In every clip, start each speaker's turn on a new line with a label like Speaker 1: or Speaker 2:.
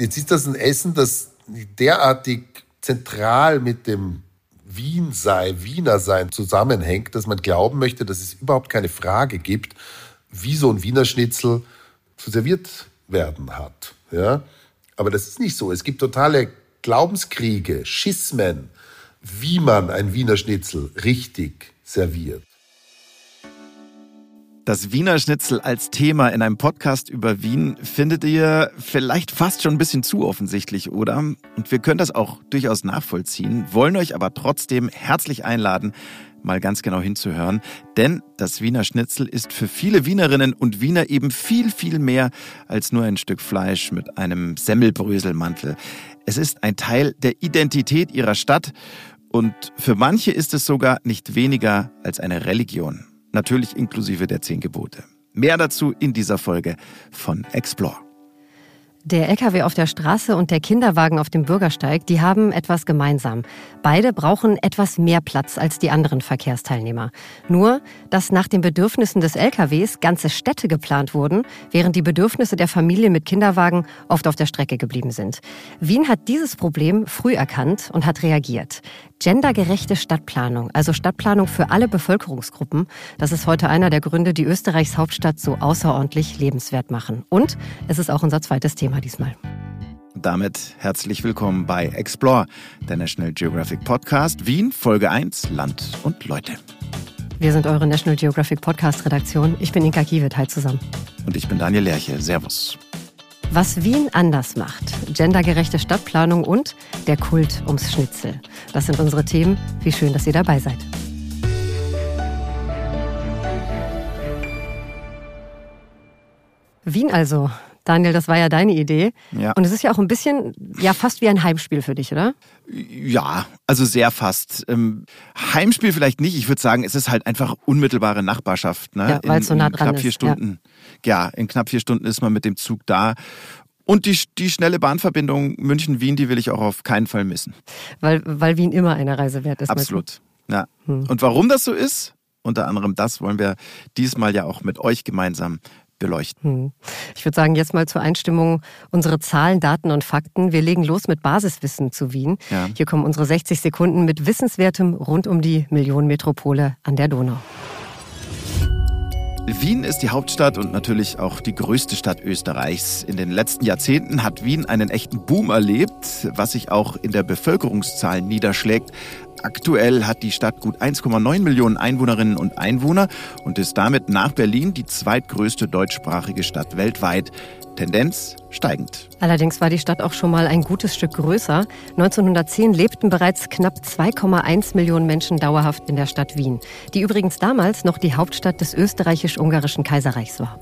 Speaker 1: Jetzt ist das ein Essen, das derartig zentral mit dem Wien sei, Wiener sein zusammenhängt, dass man glauben möchte, dass es überhaupt keine Frage gibt, wie so ein Wiener Schnitzel zu serviert werden hat. Ja? Aber das ist nicht so. Es gibt totale Glaubenskriege, Schismen, wie man ein Wiener Schnitzel richtig serviert.
Speaker 2: Das Wiener Schnitzel als Thema in einem Podcast über Wien findet ihr vielleicht fast schon ein bisschen zu offensichtlich, oder? Und wir können das auch durchaus nachvollziehen, wollen euch aber trotzdem herzlich einladen, mal ganz genau hinzuhören. Denn das Wiener Schnitzel ist für viele Wienerinnen und Wiener eben viel, viel mehr als nur ein Stück Fleisch mit einem Semmelbröselmantel. Es ist ein Teil der Identität ihrer Stadt und für manche ist es sogar nicht weniger als eine Religion natürlich inklusive der zehn Gebote. Mehr dazu in dieser Folge von Explore.
Speaker 3: Der LKW auf der Straße und der Kinderwagen auf dem Bürgersteig, die haben etwas gemeinsam. Beide brauchen etwas mehr Platz als die anderen Verkehrsteilnehmer. Nur, dass nach den Bedürfnissen des LKWs ganze Städte geplant wurden, während die Bedürfnisse der Familien mit Kinderwagen oft auf der Strecke geblieben sind. Wien hat dieses Problem früh erkannt und hat reagiert. Gendergerechte Stadtplanung, also Stadtplanung für alle Bevölkerungsgruppen, das ist heute einer der Gründe, die Österreichs Hauptstadt so außerordentlich lebenswert machen. Und es ist auch unser zweites Thema diesmal.
Speaker 2: Damit herzlich willkommen bei Explore, der National Geographic Podcast Wien, Folge 1, Land und Leute.
Speaker 3: Wir sind eure National Geographic Podcast Redaktion. Ich bin Inka Kiewit, hi zusammen.
Speaker 2: Und ich bin Daniel Lerche. Servus.
Speaker 3: Was Wien anders macht, gendergerechte Stadtplanung und der Kult ums Schnitzel. Das sind unsere Themen. Wie schön, dass ihr dabei seid. Wien also. Daniel, das war ja deine Idee. Ja. Und es ist ja auch ein bisschen, ja, fast wie ein Heimspiel für dich, oder?
Speaker 2: Ja, also sehr fast. Ähm, Heimspiel vielleicht nicht. Ich würde sagen, es ist halt einfach unmittelbare Nachbarschaft. Ne?
Speaker 3: Ja, weil es so nah dran
Speaker 2: knapp vier
Speaker 3: ist.
Speaker 2: Stunden. Ja. Ja, in knapp vier Stunden ist man mit dem Zug da. Und die, die schnelle Bahnverbindung München-Wien, die will ich auch auf keinen Fall missen.
Speaker 3: Weil, weil Wien immer eine Reise wert ist.
Speaker 2: Absolut. Ja. Hm. Und warum das so ist, unter anderem das wollen wir diesmal ja auch mit euch gemeinsam beleuchten. Hm.
Speaker 3: Ich würde sagen, jetzt mal zur Einstimmung unsere Zahlen, Daten und Fakten. Wir legen los mit Basiswissen zu Wien. Ja. Hier kommen unsere 60 Sekunden mit Wissenswertem rund um die Millionenmetropole an der Donau.
Speaker 2: Wien ist die Hauptstadt und natürlich auch die größte Stadt Österreichs. In den letzten Jahrzehnten hat Wien einen echten Boom erlebt, was sich auch in der Bevölkerungszahl niederschlägt. Aktuell hat die Stadt gut 1,9 Millionen Einwohnerinnen und Einwohner und ist damit nach Berlin die zweitgrößte deutschsprachige Stadt weltweit. Tendenz steigend.
Speaker 3: Allerdings war die Stadt auch schon mal ein gutes Stück größer. 1910 lebten bereits knapp 2,1 Millionen Menschen dauerhaft in der Stadt Wien, die übrigens damals noch die Hauptstadt des österreichisch-ungarischen Kaiserreichs war.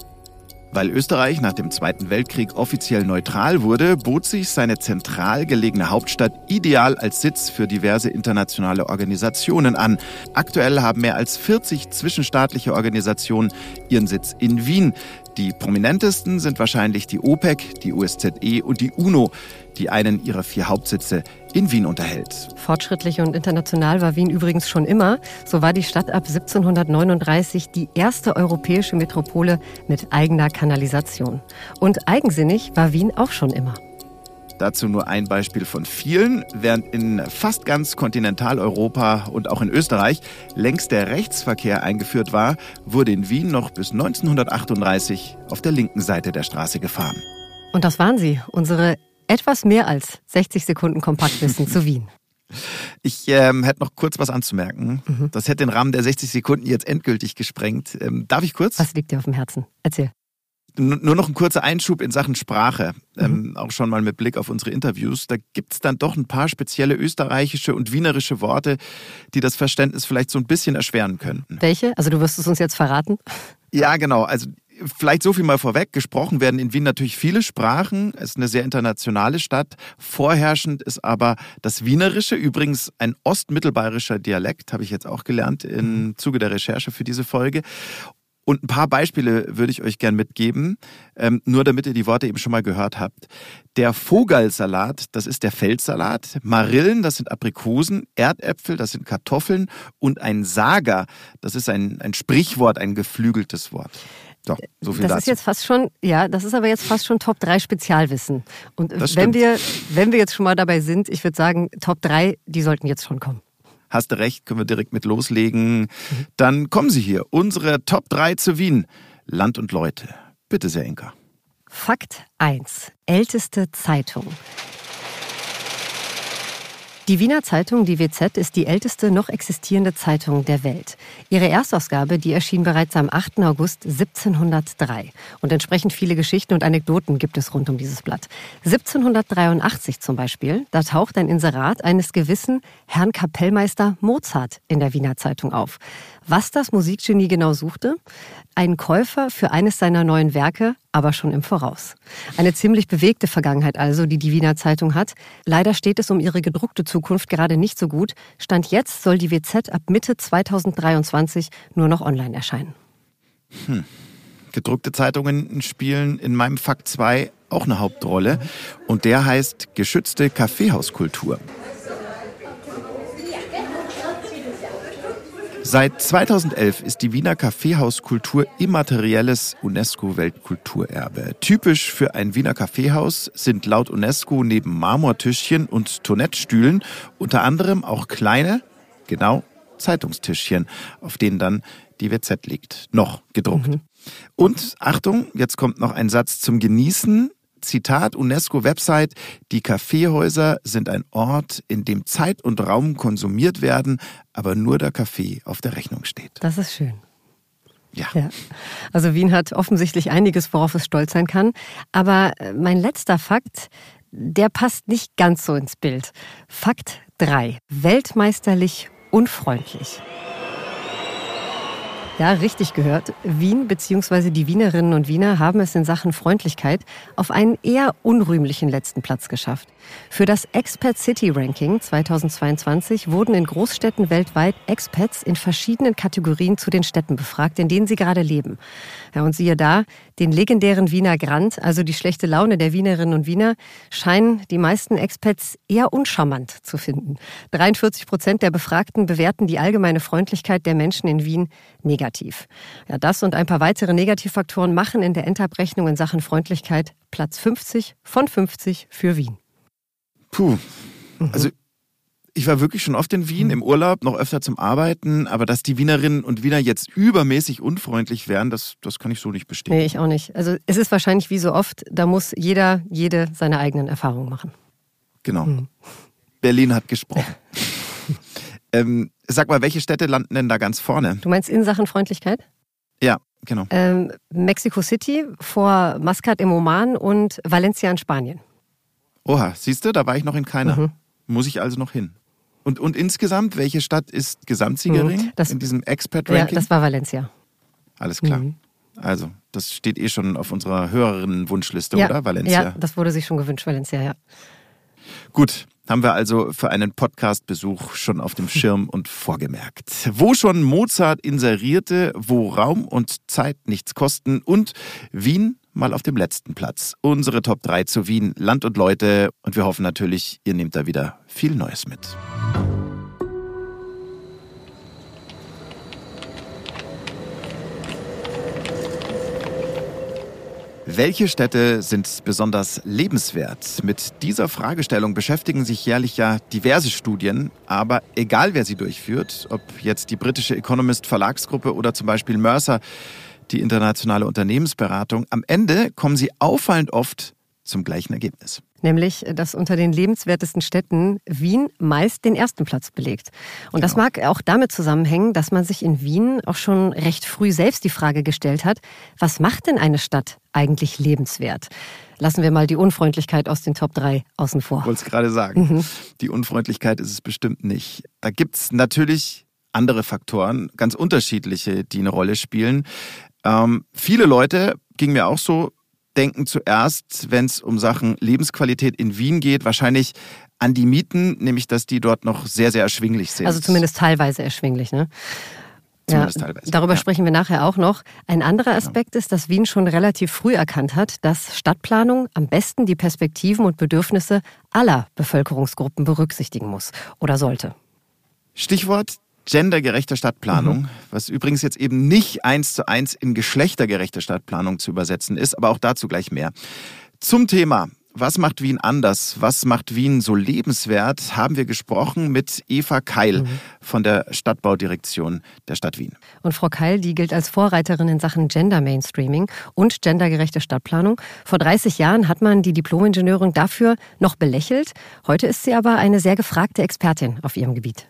Speaker 2: Weil Österreich nach dem Zweiten Weltkrieg offiziell neutral wurde, bot sich seine zentral gelegene Hauptstadt ideal als Sitz für diverse internationale Organisationen an. Aktuell haben mehr als 40 zwischenstaatliche Organisationen ihren Sitz in Wien. Die prominentesten sind wahrscheinlich die OPEC, die USZE und die UNO, die einen ihrer vier Hauptsitze in Wien unterhält.
Speaker 3: Fortschrittlich und international war Wien übrigens schon immer. So war die Stadt ab 1739 die erste europäische Metropole mit eigener Kanalisation. Und eigensinnig war Wien auch schon immer.
Speaker 2: Dazu nur ein Beispiel von vielen. Während in fast ganz Kontinentaleuropa und auch in Österreich längst der Rechtsverkehr eingeführt war, wurde in Wien noch bis 1938 auf der linken Seite der Straße gefahren.
Speaker 3: Und das waren sie, unsere etwas mehr als 60 Sekunden Kompaktwissen zu Wien.
Speaker 2: Ich ähm, hätte noch kurz was anzumerken. Mhm. Das hätte den Rahmen der 60 Sekunden jetzt endgültig gesprengt. Ähm, darf ich kurz?
Speaker 3: Was liegt dir auf dem Herzen? Erzähl.
Speaker 2: Nur noch ein kurzer Einschub in Sachen Sprache, mhm. ähm, auch schon mal mit Blick auf unsere Interviews. Da gibt es dann doch ein paar spezielle österreichische und wienerische Worte, die das Verständnis vielleicht so ein bisschen erschweren könnten.
Speaker 3: Welche? Also du wirst es uns jetzt verraten?
Speaker 2: Ja, genau. Also vielleicht so viel mal vorweg. Gesprochen werden in Wien natürlich viele Sprachen. Es ist eine sehr internationale Stadt. Vorherrschend ist aber das Wienerische, übrigens ein ostmittelbayerischer Dialekt, habe ich jetzt auch gelernt im Zuge der Recherche für diese Folge. Und ein paar Beispiele würde ich euch gern mitgeben, ähm, nur damit ihr die Worte eben schon mal gehört habt. Der Vogelsalat, das ist der Feldsalat. Marillen, das sind Aprikosen. Erdäpfel, das sind Kartoffeln. Und ein Sager, das ist ein, ein Sprichwort, ein geflügeltes Wort. So, so viel
Speaker 3: das
Speaker 2: dazu.
Speaker 3: ist jetzt fast schon, ja, das ist aber jetzt fast schon Top 3 Spezialwissen. Und wenn wir, wenn wir jetzt schon mal dabei sind, ich würde sagen, Top 3, die sollten jetzt schon kommen.
Speaker 2: Hast du recht, können wir direkt mit loslegen. Dann kommen Sie hier, unsere Top 3 zu Wien. Land und Leute. Bitte sehr, Inka.
Speaker 3: Fakt 1. Älteste Zeitung. Die Wiener Zeitung, die WZ, ist die älteste noch existierende Zeitung der Welt. Ihre Erstausgabe, die erschien bereits am 8. August 1703. Und entsprechend viele Geschichten und Anekdoten gibt es rund um dieses Blatt. 1783 zum Beispiel, da taucht ein Inserat eines gewissen Herrn Kapellmeister Mozart in der Wiener Zeitung auf. Was das Musikgenie genau suchte? Ein Käufer für eines seiner neuen Werke, aber schon im Voraus. Eine ziemlich bewegte Vergangenheit also, die die Wiener Zeitung hat. Leider steht es um ihre gedruckte Zukunft gerade nicht so gut. Stand jetzt soll die WZ ab Mitte 2023 nur noch online erscheinen.
Speaker 2: Hm. Gedruckte Zeitungen spielen in meinem Fakt 2 auch eine Hauptrolle. Und der heißt geschützte Kaffeehauskultur. Seit 2011 ist die Wiener Kaffeehauskultur immaterielles UNESCO-Weltkulturerbe. Typisch für ein Wiener Kaffeehaus sind laut UNESCO neben Marmortischchen und Toilettstühlen unter anderem auch kleine, genau, Zeitungstischchen, auf denen dann die WZ liegt. Noch gedruckt. Mhm. Und Achtung, jetzt kommt noch ein Satz zum Genießen. Zitat UNESCO-Website, die Kaffeehäuser sind ein Ort, in dem Zeit und Raum konsumiert werden, aber nur der Kaffee auf der Rechnung steht.
Speaker 3: Das ist schön.
Speaker 2: Ja.
Speaker 3: ja. Also Wien hat offensichtlich einiges, worauf es stolz sein kann. Aber äh, mein letzter Fakt, der passt nicht ganz so ins Bild. Fakt 3. Weltmeisterlich unfreundlich. Ja, richtig gehört. Wien bzw. die Wienerinnen und Wiener haben es in Sachen Freundlichkeit auf einen eher unrühmlichen letzten Platz geschafft. Für das Expat City Ranking 2022 wurden in Großstädten weltweit Expats in verschiedenen Kategorien zu den Städten befragt, in denen sie gerade leben. Ja, und siehe da, den legendären Wiener Grand, also die schlechte Laune der Wienerinnen und Wiener, scheinen die meisten Expats eher uncharmant zu finden. 43 Prozent der Befragten bewerten die allgemeine Freundlichkeit der Menschen in Wien negativ. Ja, das und ein paar weitere Negativfaktoren machen in der Endabrechnung in Sachen Freundlichkeit Platz 50 von 50 für Wien.
Speaker 2: Puh. Mhm. Also ich war wirklich schon oft in Wien
Speaker 3: Mhm.
Speaker 2: im Urlaub, noch öfter zum Arbeiten, aber dass die Wienerinnen und Wiener jetzt übermäßig unfreundlich wären, das, das kann ich so nicht bestätigen.
Speaker 3: Nee, ich auch nicht. Also es ist wahrscheinlich wie so oft, da muss jeder, jede seine eigenen Erfahrungen machen.
Speaker 2: Genau.
Speaker 3: Mhm.
Speaker 2: Berlin hat gesprochen. ähm, sag mal, welche Städte landen denn da ganz vorne?
Speaker 3: Du meinst in Sachen Freundlichkeit?
Speaker 2: Ja, genau.
Speaker 3: Ähm, Mexico City vor Mascat im Oman und Valencia in Spanien.
Speaker 2: Oha, siehst du, da war ich noch in keiner.
Speaker 3: Mhm.
Speaker 2: Muss ich also noch hin. Und, und insgesamt, welche Stadt ist Gesamtsiegerin
Speaker 3: Mhm, das-
Speaker 2: in diesem
Speaker 3: Ja,
Speaker 2: Expert-Ranking?
Speaker 3: das war Valencia.
Speaker 2: Alles klar.
Speaker 3: Mhm.
Speaker 2: Also, das steht eh schon auf unserer höheren Wunschliste,
Speaker 3: ja,
Speaker 2: oder? Valencia.
Speaker 3: Ja, das wurde sich schon gewünscht, Valencia, ja.
Speaker 2: Gut, haben wir also für einen Podcast-Besuch schon auf dem Schirm und vorgemerkt. Wo schon Mozart inserierte, wo Raum und Zeit nichts kosten und Wien mal auf dem letzten Platz. Unsere Top 3 zu Wien, Land und Leute und wir hoffen natürlich, ihr nehmt da wieder viel Neues mit. Welche Städte sind besonders lebenswert? Mit dieser Fragestellung beschäftigen sich jährlich ja diverse Studien, aber egal wer sie durchführt, ob jetzt die britische Economist Verlagsgruppe oder zum Beispiel Mercer, die internationale Unternehmensberatung, am Ende kommen sie auffallend oft zum gleichen Ergebnis.
Speaker 3: Nämlich, dass unter den lebenswertesten Städten Wien meist den ersten Platz belegt. Und das
Speaker 2: Genau.
Speaker 3: mag auch damit zusammenhängen, dass man sich in Wien auch schon recht früh selbst die Frage gestellt hat, was macht denn eine Stadt eigentlich lebenswert? Lassen wir mal die Unfreundlichkeit aus den Top 3 außen vor.
Speaker 2: Ich wollte es gerade sagen. Die Unfreundlichkeit ist es bestimmt nicht. Da gibt es natürlich andere Faktoren, ganz unterschiedliche, die eine Rolle spielen. Ähm, viele Leute, ging mir auch so, denken zuerst, wenn es um Sachen Lebensqualität in Wien geht, wahrscheinlich an die Mieten, nämlich dass die dort noch sehr, sehr erschwinglich sind.
Speaker 3: Also zumindest teilweise erschwinglich, ne?
Speaker 2: Teilweise,
Speaker 3: Darüber
Speaker 2: ja.
Speaker 3: sprechen wir nachher auch noch. Ein anderer Aspekt ist, dass Wien schon relativ früh erkannt hat, dass Stadtplanung am besten die Perspektiven und Bedürfnisse aller Bevölkerungsgruppen berücksichtigen muss oder sollte.
Speaker 2: Stichwort gendergerechte Stadtplanung, mhm. was übrigens jetzt eben nicht eins zu eins in geschlechtergerechte Stadtplanung zu übersetzen ist, aber auch dazu gleich mehr. Zum Thema was macht Wien anders? Was macht Wien so lebenswert? Haben wir gesprochen mit Eva Keil mhm. von der Stadtbaudirektion der Stadt Wien.
Speaker 3: Und Frau Keil, die gilt als Vorreiterin in Sachen Gender Mainstreaming und gendergerechte Stadtplanung. Vor 30 Jahren hat man die Diplomingenieurin dafür noch belächelt. Heute ist sie aber eine sehr gefragte Expertin auf ihrem Gebiet.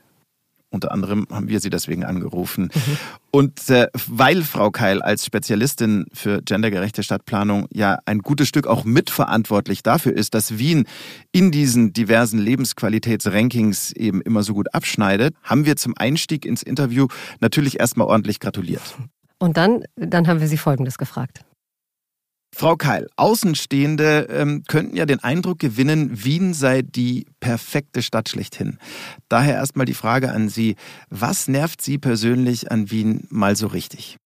Speaker 2: Unter anderem haben wir sie deswegen angerufen. Mhm. Und äh, weil Frau Keil als Spezialistin für gendergerechte Stadtplanung ja ein gutes Stück auch mitverantwortlich dafür ist, dass Wien in diesen diversen Lebensqualitätsrankings eben immer so gut abschneidet, haben wir zum Einstieg ins Interview natürlich erstmal ordentlich gratuliert.
Speaker 3: Und dann, dann haben wir sie Folgendes gefragt.
Speaker 2: Frau Keil, Außenstehende ähm, könnten ja den Eindruck gewinnen, Wien sei die perfekte Stadt schlechthin. Daher erstmal die Frage an Sie, was nervt Sie persönlich an Wien mal so richtig?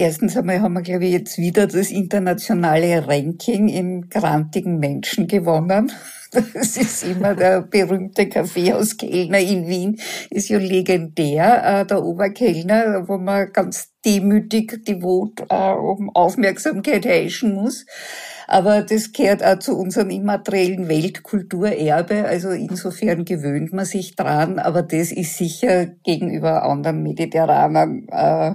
Speaker 4: Erstens einmal haben wir, glaube ich, jetzt wieder das internationale Ranking im grantigen Menschen gewonnen. Das ist immer der berühmte Kaffeehauskellner in Wien, ist ja legendär, äh, der Oberkellner, wo man ganz demütig, devot äh, um Aufmerksamkeit heischen muss. Aber das gehört auch zu unserem immateriellen Weltkulturerbe. Also insofern gewöhnt man sich dran. Aber das ist sicher gegenüber anderen mediterranen äh,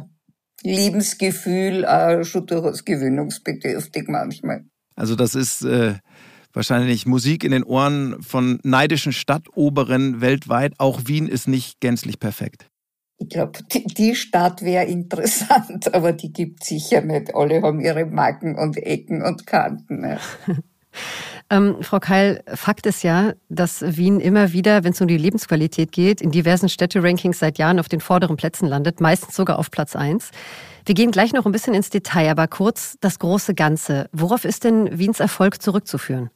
Speaker 4: Lebensgefühl äh, schon durchaus gewöhnungsbedürftig manchmal.
Speaker 2: Also das ist äh, wahrscheinlich Musik in den Ohren von neidischen Stadtoberen weltweit. Auch Wien ist nicht gänzlich perfekt.
Speaker 4: Ich glaube, die, die, Stadt wäre interessant, aber die gibt sicher nicht. Alle haben ihre Marken und Ecken und Kanten. Ja.
Speaker 3: Ähm, Frau Keil, Fakt ist ja, dass Wien immer wieder, wenn es um die Lebensqualität geht, in diversen Städte-Rankings seit Jahren auf den vorderen Plätzen landet, meistens sogar auf Platz eins. Wir gehen gleich noch ein bisschen ins Detail, aber kurz das große Ganze. Worauf ist denn Wiens Erfolg zurückzuführen?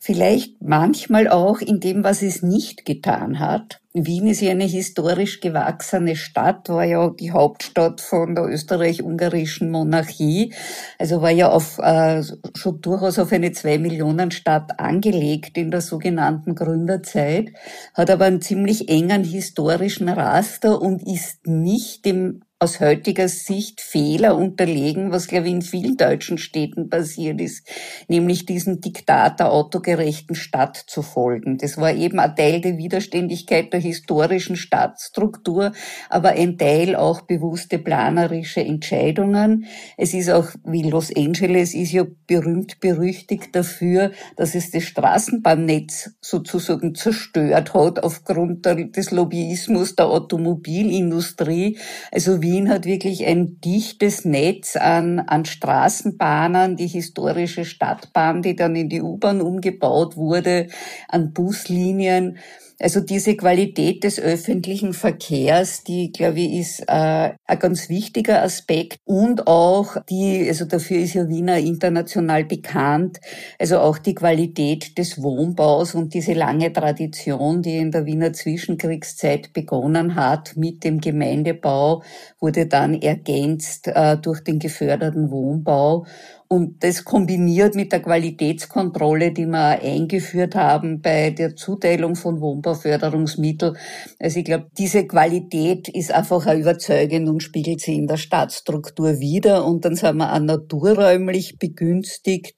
Speaker 4: Vielleicht manchmal auch in dem, was es nicht getan hat. Wien ist ja eine historisch gewachsene Stadt, war ja die Hauptstadt von der österreich-ungarischen Monarchie, also war ja auf, äh, schon durchaus auf eine Zwei-Millionen-Stadt angelegt in der sogenannten Gründerzeit, hat aber einen ziemlich engen historischen Raster und ist nicht dem aus heutiger Sicht Fehler unterlegen, was, glaube ich, in vielen deutschen Städten passiert ist, nämlich diesem Diktat der autogerechten Stadt zu folgen. Das war eben ein Teil der Widerständigkeit der historischen Stadtstruktur, aber ein Teil auch bewusste planerische Entscheidungen. Es ist auch, wie Los Angeles ist ja berühmt berüchtigt dafür, dass es das Straßenbahnnetz sozusagen zerstört hat aufgrund des Lobbyismus der Automobilindustrie. Also Wien hat wirklich ein dichtes Netz an, an Straßenbahnen, die historische Stadtbahn, die dann in die U-Bahn umgebaut wurde, an Buslinien. Also diese Qualität des öffentlichen Verkehrs, die, glaube ich, ist äh, ein ganz wichtiger Aspekt. Und auch die, also dafür ist ja Wiener international bekannt, also auch die Qualität des Wohnbaus und diese lange Tradition, die in der Wiener Zwischenkriegszeit begonnen hat mit dem Gemeindebau, wurde dann ergänzt äh, durch den geförderten Wohnbau. Und das kombiniert mit der Qualitätskontrolle, die wir eingeführt haben bei der Zuteilung von Wohnbauförderungsmitteln. Also ich glaube, diese Qualität ist einfach auch überzeugend und spiegelt sie in der Stadtstruktur wieder. Und dann sind wir auch naturräumlich begünstigt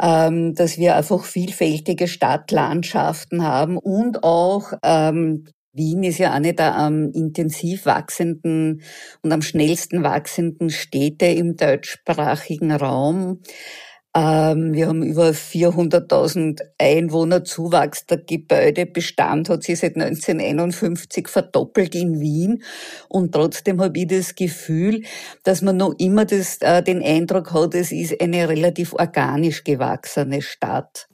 Speaker 4: ähm, dass wir einfach vielfältige Stadtlandschaften haben und auch ähm, Wien ist ja eine der am intensiv wachsenden und am schnellsten wachsenden Städte im deutschsprachigen Raum. Ähm, wir haben über 400.000 Einwohner Zuwachs. Der Gebäudebestand hat sich seit 1951 verdoppelt in Wien. Und trotzdem habe ich das Gefühl, dass man noch immer das, äh, den Eindruck hat, es ist eine relativ organisch gewachsene Stadt.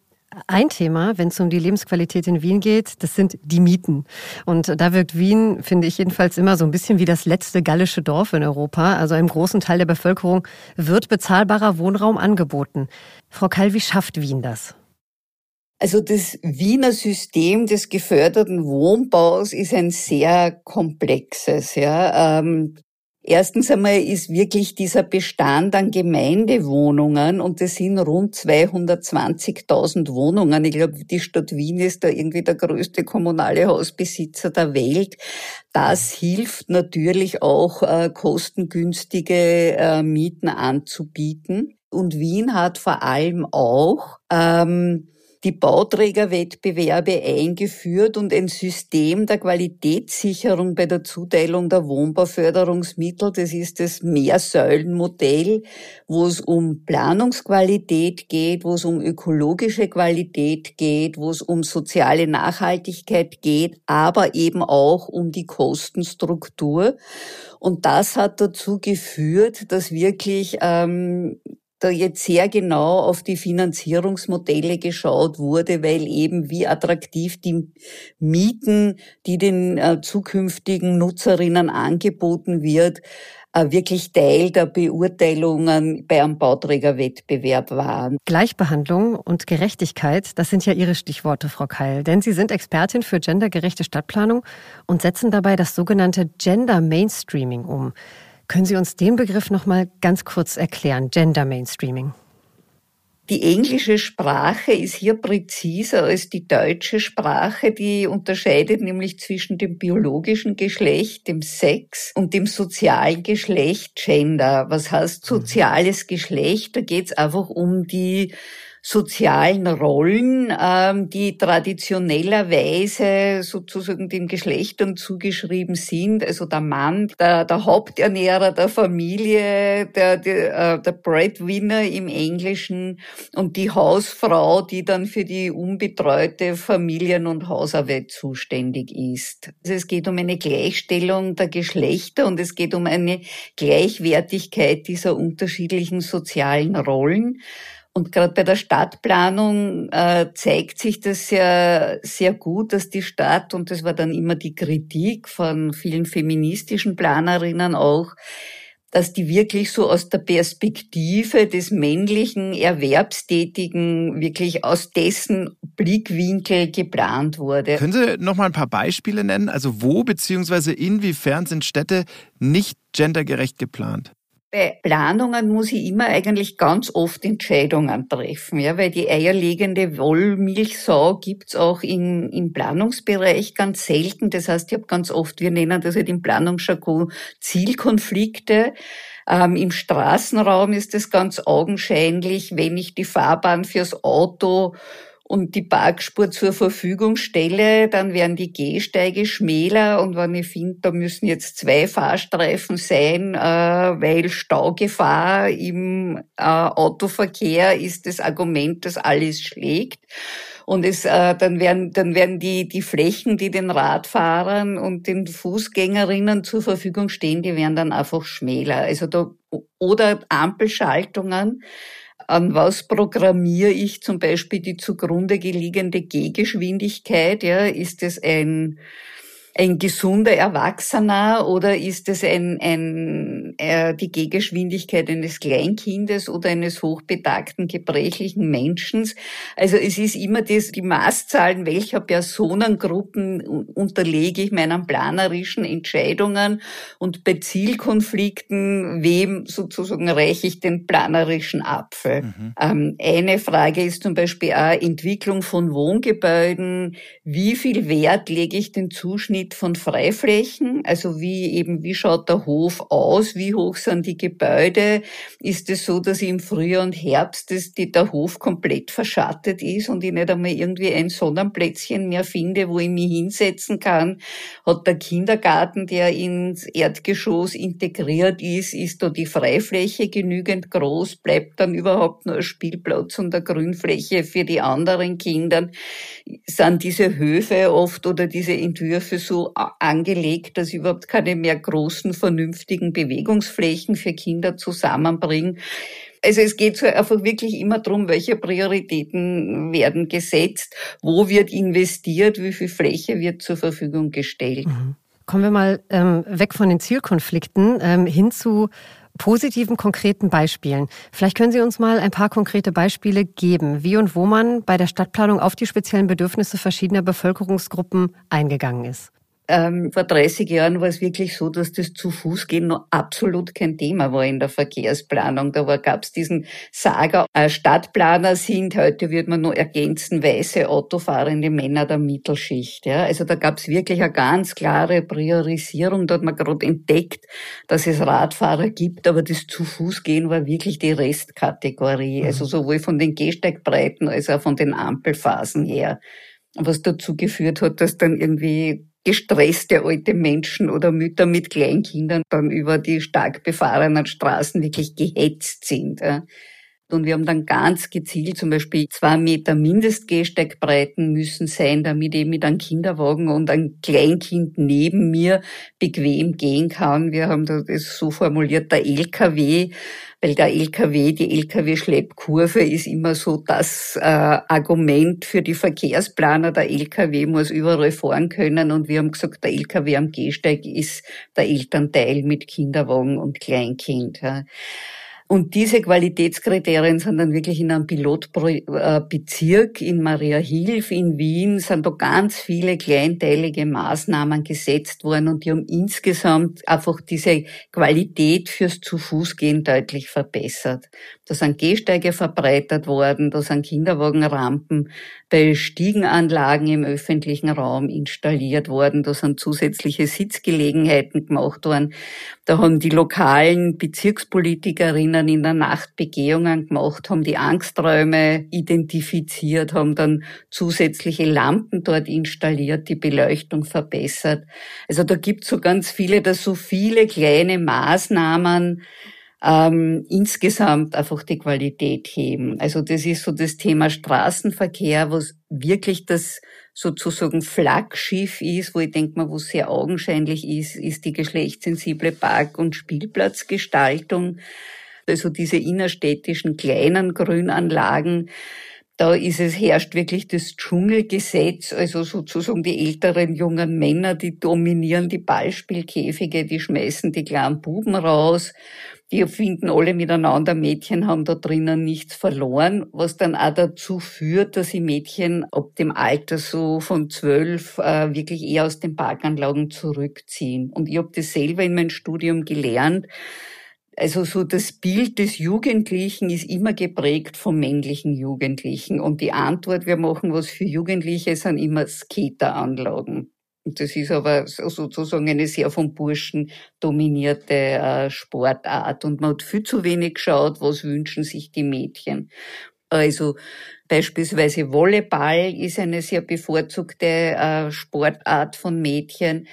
Speaker 3: Ein Thema, wenn es um die Lebensqualität in Wien geht, das sind die Mieten. Und da wirkt Wien, finde ich jedenfalls immer so ein bisschen wie das letzte gallische Dorf in Europa. Also einem großen Teil der Bevölkerung wird bezahlbarer Wohnraum angeboten. Frau Kall, wie schafft Wien das?
Speaker 4: Also das Wiener System des geförderten Wohnbaus ist ein sehr komplexes. Ja. Ähm, Erstens einmal ist wirklich dieser Bestand an Gemeindewohnungen und das sind rund 220.000 Wohnungen. Ich glaube, die Stadt Wien ist da irgendwie der größte kommunale Hausbesitzer der Welt. Das hilft natürlich auch, äh, kostengünstige äh, Mieten anzubieten. Und Wien hat vor allem auch ähm, die Bauträgerwettbewerbe eingeführt und ein System der Qualitätssicherung bei der Zuteilung der Wohnbauförderungsmittel. Das ist das Mehrsäulenmodell, wo es um Planungsqualität geht, wo es um ökologische Qualität geht, wo es um soziale Nachhaltigkeit geht, aber eben auch um die Kostenstruktur. Und das hat dazu geführt, dass wirklich ähm, da jetzt sehr genau auf die Finanzierungsmodelle geschaut wurde, weil eben wie attraktiv die Mieten, die den äh, zukünftigen Nutzerinnen angeboten wird, äh, wirklich Teil der Beurteilungen bei einem Bauträgerwettbewerb waren.
Speaker 3: Gleichbehandlung und Gerechtigkeit, das sind ja Ihre Stichworte, Frau Keil. Denn Sie sind Expertin für gendergerechte Stadtplanung und setzen dabei das sogenannte Gender Mainstreaming um. Können Sie uns den Begriff noch mal ganz kurz erklären, Gender Mainstreaming?
Speaker 4: Die englische Sprache ist hier präziser als die deutsche Sprache. Die unterscheidet nämlich zwischen dem biologischen Geschlecht, dem Sex und dem sozialen Geschlecht, Gender. Was heißt mhm. soziales Geschlecht? Da geht es einfach um die sozialen Rollen, ähm, die traditionellerweise sozusagen den Geschlechtern zugeschrieben sind. Also der Mann, der, der Haupternährer der Familie, der, der, äh, der Breadwinner im Englischen und die Hausfrau, die dann für die unbetreute Familien- und Hausarbeit zuständig ist. Also es geht um eine Gleichstellung der Geschlechter und es geht um eine Gleichwertigkeit dieser unterschiedlichen sozialen Rollen. Und gerade bei der Stadtplanung äh, zeigt sich das sehr, sehr gut, dass die Stadt, und das war dann immer die Kritik von vielen feministischen Planerinnen auch, dass die wirklich so aus der Perspektive des männlichen Erwerbstätigen, wirklich aus dessen Blickwinkel geplant wurde.
Speaker 2: Können Sie noch mal ein paar Beispiele nennen? Also wo beziehungsweise inwiefern sind Städte nicht gendergerecht geplant?
Speaker 4: Bei Planungen muss ich immer eigentlich ganz oft Entscheidungen treffen, ja, weil die eierlegende Wollmilchsau gibt's auch in, im Planungsbereich ganz selten. Das heißt, ich habe ganz oft, wir nennen das halt im Planungsjargon Zielkonflikte. Ähm, Im Straßenraum ist es ganz augenscheinlich, wenn ich die Fahrbahn fürs Auto und die Parkspur zur Verfügung stelle, dann werden die Gehsteige schmäler und wenn ich finde, da müssen jetzt zwei Fahrstreifen sein, äh, weil Staugefahr im äh, Autoverkehr ist das Argument, das alles schlägt. Und es, äh, dann werden, dann werden die, die Flächen, die den Radfahrern und den Fußgängerinnen zur Verfügung stehen, die werden dann einfach schmäler. Also da, oder Ampelschaltungen, an was programmiere ich zum Beispiel die zugrunde gelegene Gehgeschwindigkeit? Ja, ist es ein ein gesunder Erwachsener oder ist es ein, ein, äh, die Gehgeschwindigkeit eines Kleinkindes oder eines hochbetagten, gebrechlichen Menschen? Also es ist immer das, die Maßzahlen, welcher Personengruppen unterlege ich meinen planerischen Entscheidungen und bei Zielkonflikten, wem sozusagen reiche ich den planerischen Apfel? Mhm. Ähm, eine Frage ist zum Beispiel auch Entwicklung von Wohngebäuden. Wie viel Wert lege ich den Zuschnitt Unterschied von Freiflächen, also wie eben, wie schaut der Hof aus, wie hoch sind die Gebäude, ist es so, dass im Frühjahr und Herbst dass die, der Hof komplett verschattet ist und ich nicht einmal irgendwie ein Sonnenplätzchen mehr finde, wo ich mich hinsetzen kann, hat der Kindergarten, der ins Erdgeschoss integriert ist, ist da die Freifläche genügend groß, bleibt dann überhaupt nur ein Spielplatz und eine Grünfläche für die anderen Kinder, sind diese Höfe oft oder diese Entwürfe so so angelegt, dass ich überhaupt keine mehr großen, vernünftigen Bewegungsflächen für Kinder zusammenbringen. Also es geht so einfach wirklich immer darum, welche Prioritäten werden gesetzt, wo wird investiert, wie viel Fläche wird zur Verfügung gestellt. Mhm.
Speaker 3: Kommen wir mal ähm, weg von den Zielkonflikten ähm, hin zu positiven, konkreten Beispielen. Vielleicht können Sie uns mal ein paar konkrete Beispiele geben, wie und wo man bei der Stadtplanung auf die speziellen Bedürfnisse verschiedener Bevölkerungsgruppen eingegangen ist.
Speaker 4: Ähm, vor 30 Jahren war es wirklich so, dass das zu Fuß gehen noch absolut kein Thema war in der Verkehrsplanung. Da gab es diesen Saga, äh, Stadtplaner sind, heute wird man nur ergänzen, weiße autofahrende Männer der Mittelschicht. Ja? Also da gab es wirklich eine ganz klare Priorisierung. Da hat man gerade entdeckt, dass es Radfahrer gibt, aber das zu Fuß gehen war wirklich die Restkategorie. Mhm. Also sowohl von den Gehsteigbreiten als auch von den Ampelphasen her was dazu geführt hat, dass dann irgendwie gestresste alte Menschen oder Mütter mit Kleinkindern dann über die stark befahrenen Straßen wirklich gehetzt sind. Und wir haben dann ganz gezielt zum Beispiel zwei Meter Mindestgehsteigbreiten müssen sein, damit ich mit einem Kinderwagen und ein Kleinkind neben mir bequem gehen kann. Wir haben das so formuliert, der LKW weil der LKW, die LKW-Schleppkurve ist immer so das äh, Argument für die Verkehrsplaner. Der LKW muss überall fahren können und wir haben gesagt, der LKW am Gehsteig ist der Elternteil mit Kinderwagen und Kleinkind. Ja. Und diese Qualitätskriterien sind dann wirklich in einem Pilotbezirk in Maria Hilf in Wien sind da ganz viele kleinteilige Maßnahmen gesetzt worden und die haben insgesamt einfach diese Qualität fürs Zu-Fuß-Gehen deutlich verbessert. Da sind Gehsteige verbreitert worden, da sind Kinderwagenrampen bei Stiegenanlagen im öffentlichen Raum installiert worden, da sind zusätzliche Sitzgelegenheiten gemacht worden. Da haben die lokalen Bezirkspolitikerinnen in der Nacht Begehungen gemacht, haben die Angsträume identifiziert, haben dann zusätzliche Lampen dort installiert, die Beleuchtung verbessert. Also da gibt's so ganz viele, da so viele kleine Maßnahmen, ähm, insgesamt einfach die Qualität heben. Also das ist so das Thema Straßenverkehr, was wirklich das sozusagen Flaggschiff ist, wo ich denke mal, wo sehr augenscheinlich ist, ist die geschlechtssensible Park- und Spielplatzgestaltung. Also diese innerstädtischen kleinen Grünanlagen, da ist es, herrscht wirklich das Dschungelgesetz, also sozusagen die älteren jungen Männer, die dominieren die Ballspielkäfige, die schmeißen die kleinen Buben raus die finden alle miteinander, Mädchen haben da drinnen nichts verloren, was dann auch dazu führt, dass die Mädchen ab dem Alter so von zwölf äh, wirklich eher aus den Parkanlagen zurückziehen. Und ich habe das selber in meinem Studium gelernt. Also so das Bild des Jugendlichen ist immer geprägt vom männlichen Jugendlichen. Und die Antwort, wir machen was für Jugendliche, sind immer Skateranlagen. Das ist aber sozusagen eine sehr vom Burschen dominierte äh, Sportart. Und man hat viel zu wenig geschaut, was wünschen sich die Mädchen. Also beispielsweise Volleyball ist eine sehr bevorzugte äh, Sportart von Mädchen.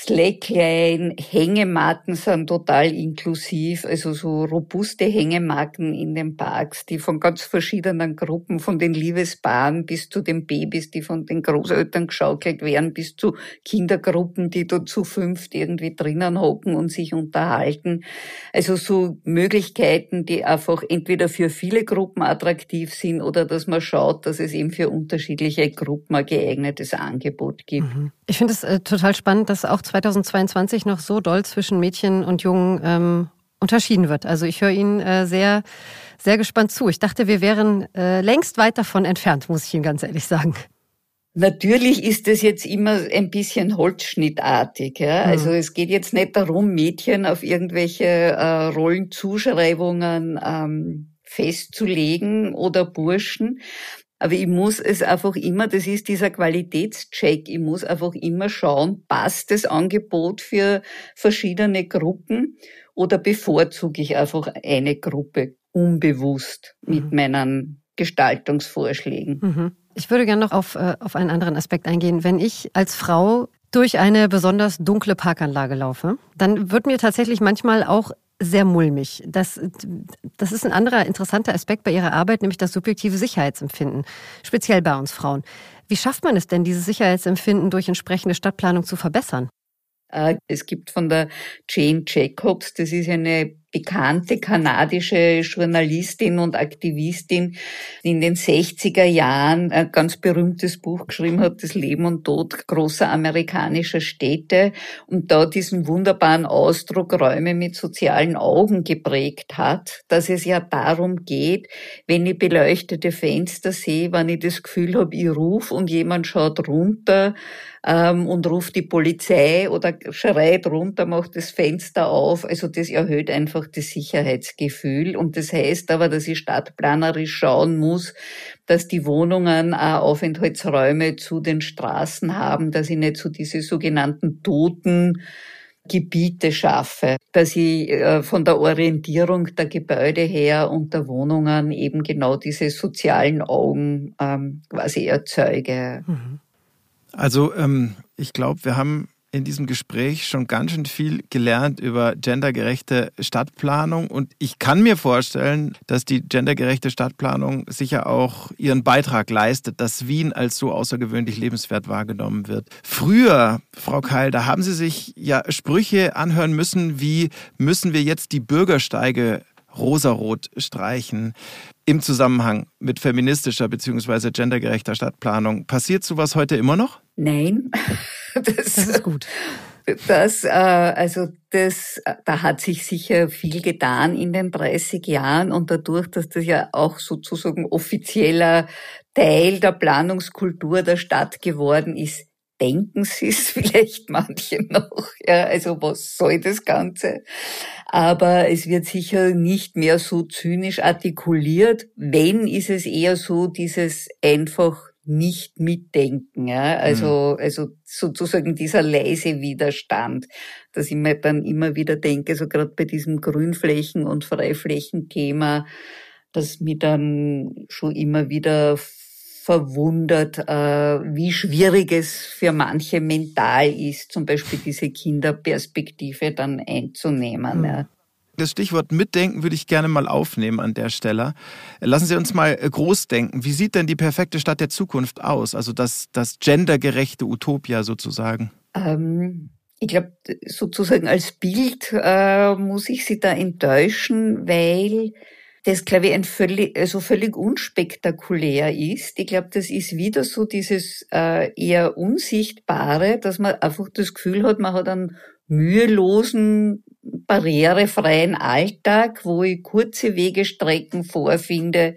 Speaker 4: Slackline, Hängematten sind total inklusiv, also so robuste Hängematten in den Parks, die von ganz verschiedenen Gruppen, von den Liebespaaren bis zu den Babys, die von den Großeltern geschaukelt werden, bis zu Kindergruppen, die da zu fünft irgendwie drinnen hocken und sich unterhalten. Also so Möglichkeiten, die einfach entweder für viele Gruppen attraktiv sind oder dass man schaut, dass es eben für unterschiedliche Gruppen ein geeignetes Angebot gibt.
Speaker 3: Mhm. Ich finde es äh, total spannend, dass auch 2022 noch so doll zwischen Mädchen und Jungen ähm, unterschieden wird. Also ich höre Ihnen äh, sehr, sehr gespannt zu. Ich dachte, wir wären äh, längst weit davon entfernt, muss ich Ihnen ganz ehrlich sagen.
Speaker 4: Natürlich ist es jetzt immer ein bisschen holzschnittartig. Ja? Mhm. Also es geht jetzt nicht darum, Mädchen auf irgendwelche äh, Rollenzuschreibungen ähm, festzulegen oder Burschen, aber ich muss es einfach immer, das ist dieser Qualitätscheck, ich muss einfach immer schauen, passt das Angebot für verschiedene Gruppen oder bevorzuge ich einfach eine Gruppe unbewusst mit mhm. meinen Gestaltungsvorschlägen.
Speaker 3: Mhm. Ich würde gerne noch auf, äh, auf einen anderen Aspekt eingehen. Wenn ich als Frau durch eine besonders dunkle Parkanlage laufe, dann wird mir tatsächlich manchmal auch sehr mulmig. Das, das ist ein anderer interessanter Aspekt bei Ihrer Arbeit, nämlich das subjektive Sicherheitsempfinden, speziell bei uns Frauen. Wie schafft man es denn, dieses Sicherheitsempfinden durch entsprechende Stadtplanung zu verbessern?
Speaker 4: Äh, es gibt von der Jane Jacobs, das ist eine bekannte kanadische Journalistin und Aktivistin, die in den 60er Jahren ein ganz berühmtes Buch geschrieben hat, Das Leben und Tod großer amerikanischer Städte und da diesen wunderbaren Ausdruck Räume mit sozialen Augen geprägt hat, dass es ja darum geht, wenn ich beleuchtete Fenster sehe, wenn ich das Gefühl habe, ich rufe und jemand schaut runter, ähm, und ruft die Polizei oder schreit runter, macht das Fenster auf. Also das erhöht einfach das Sicherheitsgefühl. Und das heißt aber, dass ich stadtplanerisch schauen muss, dass die Wohnungen auch Aufenthaltsräume zu den Straßen haben, dass ich nicht so diese sogenannten toten Gebiete schaffe, dass ich äh, von der Orientierung der Gebäude her und der Wohnungen eben genau diese sozialen Augen ähm, quasi erzeuge. Mhm.
Speaker 2: Also ähm, ich glaube, wir haben in diesem Gespräch schon ganz schön viel gelernt über gendergerechte Stadtplanung und ich kann mir vorstellen, dass die gendergerechte Stadtplanung sicher auch ihren Beitrag leistet, dass Wien als so außergewöhnlich lebenswert wahrgenommen wird. Früher, Frau Keil, da haben Sie sich ja Sprüche anhören müssen, wie müssen wir jetzt die Bürgersteige rosarot streichen im Zusammenhang mit feministischer bzw. gendergerechter Stadtplanung. Passiert sowas heute immer noch?
Speaker 4: Nein.
Speaker 3: Das, das ist gut.
Speaker 4: Das, äh, also das, da hat sich sicher viel getan in den 30 Jahren und dadurch, dass das ja auch sozusagen offizieller Teil der Planungskultur der Stadt geworden ist, denken sie es vielleicht manche noch. Ja, also was soll das Ganze? Aber es wird sicher nicht mehr so zynisch artikuliert. Wenn, ist es eher so dieses einfach nicht mitdenken, ja, also, mhm. also sozusagen dieser leise Widerstand, dass ich mir dann immer wieder denke, so gerade bei diesem Grünflächen- und Freiflächenthema, dass mir dann schon immer wieder verwundert, äh, wie schwierig es für manche mental ist, zum Beispiel diese Kinderperspektive dann einzunehmen. Mhm.
Speaker 2: Das Stichwort Mitdenken würde ich gerne mal aufnehmen an der Stelle. Lassen Sie uns mal groß denken. Wie sieht denn die perfekte Stadt der Zukunft aus? Also das, das gendergerechte Utopia sozusagen.
Speaker 4: Ähm, ich glaube, sozusagen als Bild äh, muss ich Sie da enttäuschen, weil das, glaube ich, ein völlig, also völlig unspektakulär ist. Ich glaube, das ist wieder so dieses äh, eher Unsichtbare, dass man einfach das Gefühl hat, man hat einen mühelosen, barrierefreien Alltag, wo ich kurze Wegestrecken vorfinde,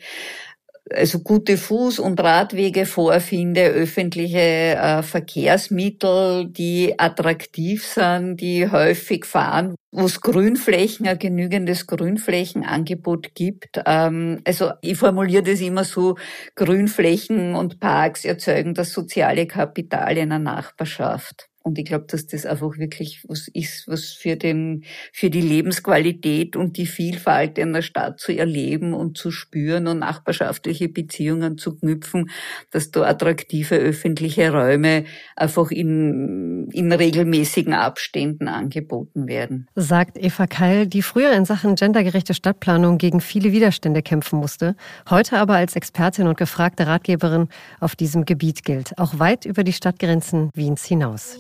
Speaker 4: also gute Fuß- und Radwege vorfinde, öffentliche äh, Verkehrsmittel, die attraktiv sind, die häufig fahren, wo es Grünflächen, ein genügendes Grünflächenangebot gibt. Ähm, also ich formuliere das immer so, Grünflächen und Parks erzeugen das soziale Kapital in einer Nachbarschaft. Und ich glaube, dass das einfach wirklich was ist, was für den, für die Lebensqualität und die Vielfalt in der Stadt zu erleben und zu spüren und nachbarschaftliche Beziehungen zu knüpfen, dass da attraktive öffentliche Räume einfach in, in regelmäßigen Abständen angeboten werden.
Speaker 3: Sagt Eva Keil, die früher in Sachen gendergerechte Stadtplanung gegen viele Widerstände kämpfen musste, heute aber als Expertin und gefragte Ratgeberin auf diesem Gebiet gilt, auch weit über die Stadtgrenzen Wiens hinaus.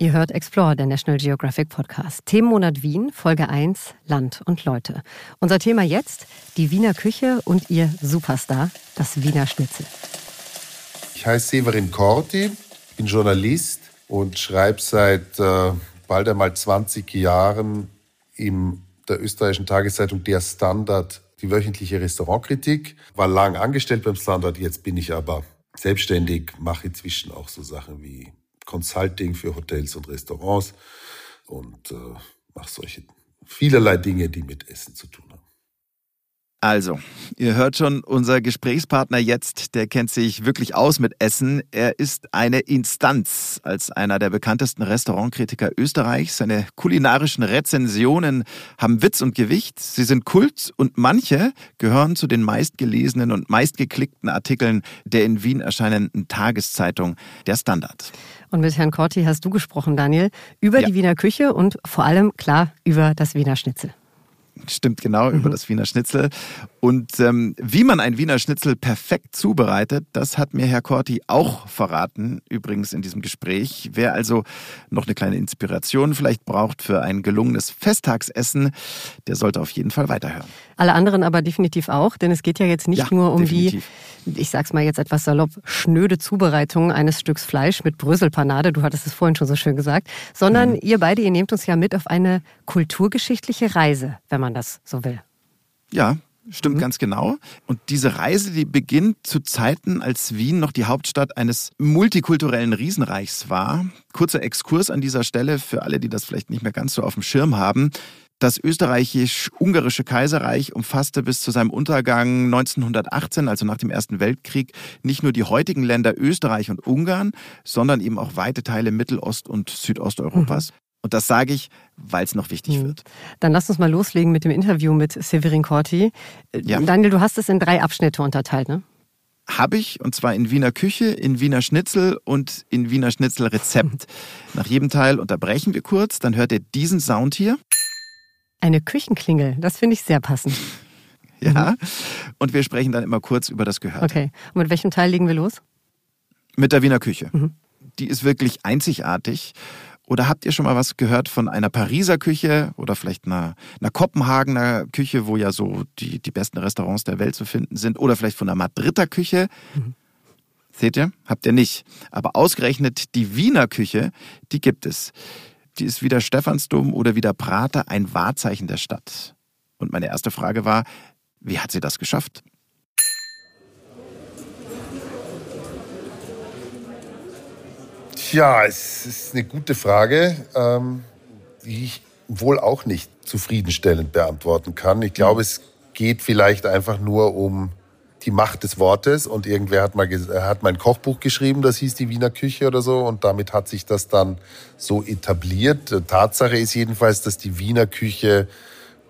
Speaker 3: Ihr hört Explore, der National Geographic Podcast. Themenmonat Wien, Folge 1, Land und Leute. Unser Thema jetzt, die Wiener Küche und ihr Superstar, das Wiener Schnitzel.
Speaker 1: Ich heiße Severin Korti, bin Journalist und schreibe seit äh, bald einmal 20 Jahren in der österreichischen Tageszeitung Der Standard die wöchentliche Restaurantkritik. War lang angestellt beim Standard, jetzt bin ich aber selbstständig, mache inzwischen auch so Sachen wie Consulting für Hotels und Restaurants und äh, mache solche vielerlei Dinge, die mit Essen zu tun haben.
Speaker 2: Also, ihr hört schon, unser Gesprächspartner jetzt, der kennt sich wirklich aus mit Essen. Er ist eine Instanz als einer der bekanntesten Restaurantkritiker Österreichs. Seine kulinarischen Rezensionen haben Witz und Gewicht. Sie sind Kult und manche gehören zu den meistgelesenen und meistgeklickten Artikeln der in Wien erscheinenden Tageszeitung Der Standard.
Speaker 3: Und mit Herrn Corti hast du gesprochen, Daniel, über ja. die Wiener Küche und vor allem, klar, über das Wiener Schnitzel.
Speaker 2: Stimmt genau, mhm. über das Wiener Schnitzel. Und ähm, wie man ein Wiener Schnitzel perfekt zubereitet, das hat mir Herr Corti auch verraten, übrigens in diesem Gespräch. Wer also noch eine kleine Inspiration vielleicht braucht für ein gelungenes Festtagsessen, der sollte auf jeden Fall weiterhören.
Speaker 3: Alle anderen aber definitiv auch, denn es geht ja jetzt nicht ja, nur um definitiv. die, ich sag's mal jetzt etwas salopp, schnöde Zubereitung eines Stücks Fleisch mit Bröselpanade, du hattest es vorhin schon so schön gesagt, sondern mhm. ihr beide, ihr nehmt uns ja mit auf eine kulturgeschichtliche Reise, wenn man das so will.
Speaker 2: Ja, Stimmt mhm. ganz genau. Und diese Reise, die beginnt zu Zeiten, als Wien noch die Hauptstadt eines multikulturellen Riesenreichs war. Kurzer Exkurs an dieser Stelle für alle, die das vielleicht nicht mehr ganz so auf dem Schirm haben. Das österreichisch-ungarische Kaiserreich umfasste bis zu seinem Untergang 1918, also nach dem Ersten Weltkrieg, nicht nur die heutigen Länder Österreich und Ungarn, sondern eben auch weite Teile Mittelost- und Südosteuropas. Mhm. Und das sage ich, weil es noch wichtig mhm. wird.
Speaker 3: Dann lass uns mal loslegen mit dem Interview mit Severin Corti. Ja. Daniel, du hast es in drei Abschnitte unterteilt, ne?
Speaker 2: Habe ich, und zwar in Wiener Küche, in Wiener Schnitzel und in Wiener Schnitzel Rezept. Nach jedem Teil unterbrechen wir kurz, dann hört ihr diesen Sound hier.
Speaker 3: Eine Küchenklingel, das finde ich sehr passend.
Speaker 2: ja, und wir sprechen dann immer kurz über das Gehörte.
Speaker 3: Okay, und mit welchem Teil legen wir los?
Speaker 2: Mit der Wiener Küche. Mhm. Die ist wirklich einzigartig oder habt ihr schon mal was gehört von einer Pariser Küche oder vielleicht einer, einer Kopenhagener Küche, wo ja so die, die besten Restaurants der Welt zu finden sind? Oder vielleicht von einer Madrider Küche? Mhm. Seht ihr? Habt ihr nicht. Aber ausgerechnet die Wiener Küche, die gibt es. Die ist wie der Stephansdom oder wie der Prater ein Wahrzeichen der Stadt. Und meine erste Frage war, wie hat sie das geschafft?
Speaker 1: Tja, es ist eine gute Frage, ähm, die ich wohl auch nicht zufriedenstellend beantworten kann. Ich glaube, es geht vielleicht einfach nur um die Macht des Wortes und irgendwer hat mal hat mein Kochbuch geschrieben, das hieß die Wiener Küche oder so und damit hat sich das dann so etabliert. Tatsache ist jedenfalls, dass die Wiener Küche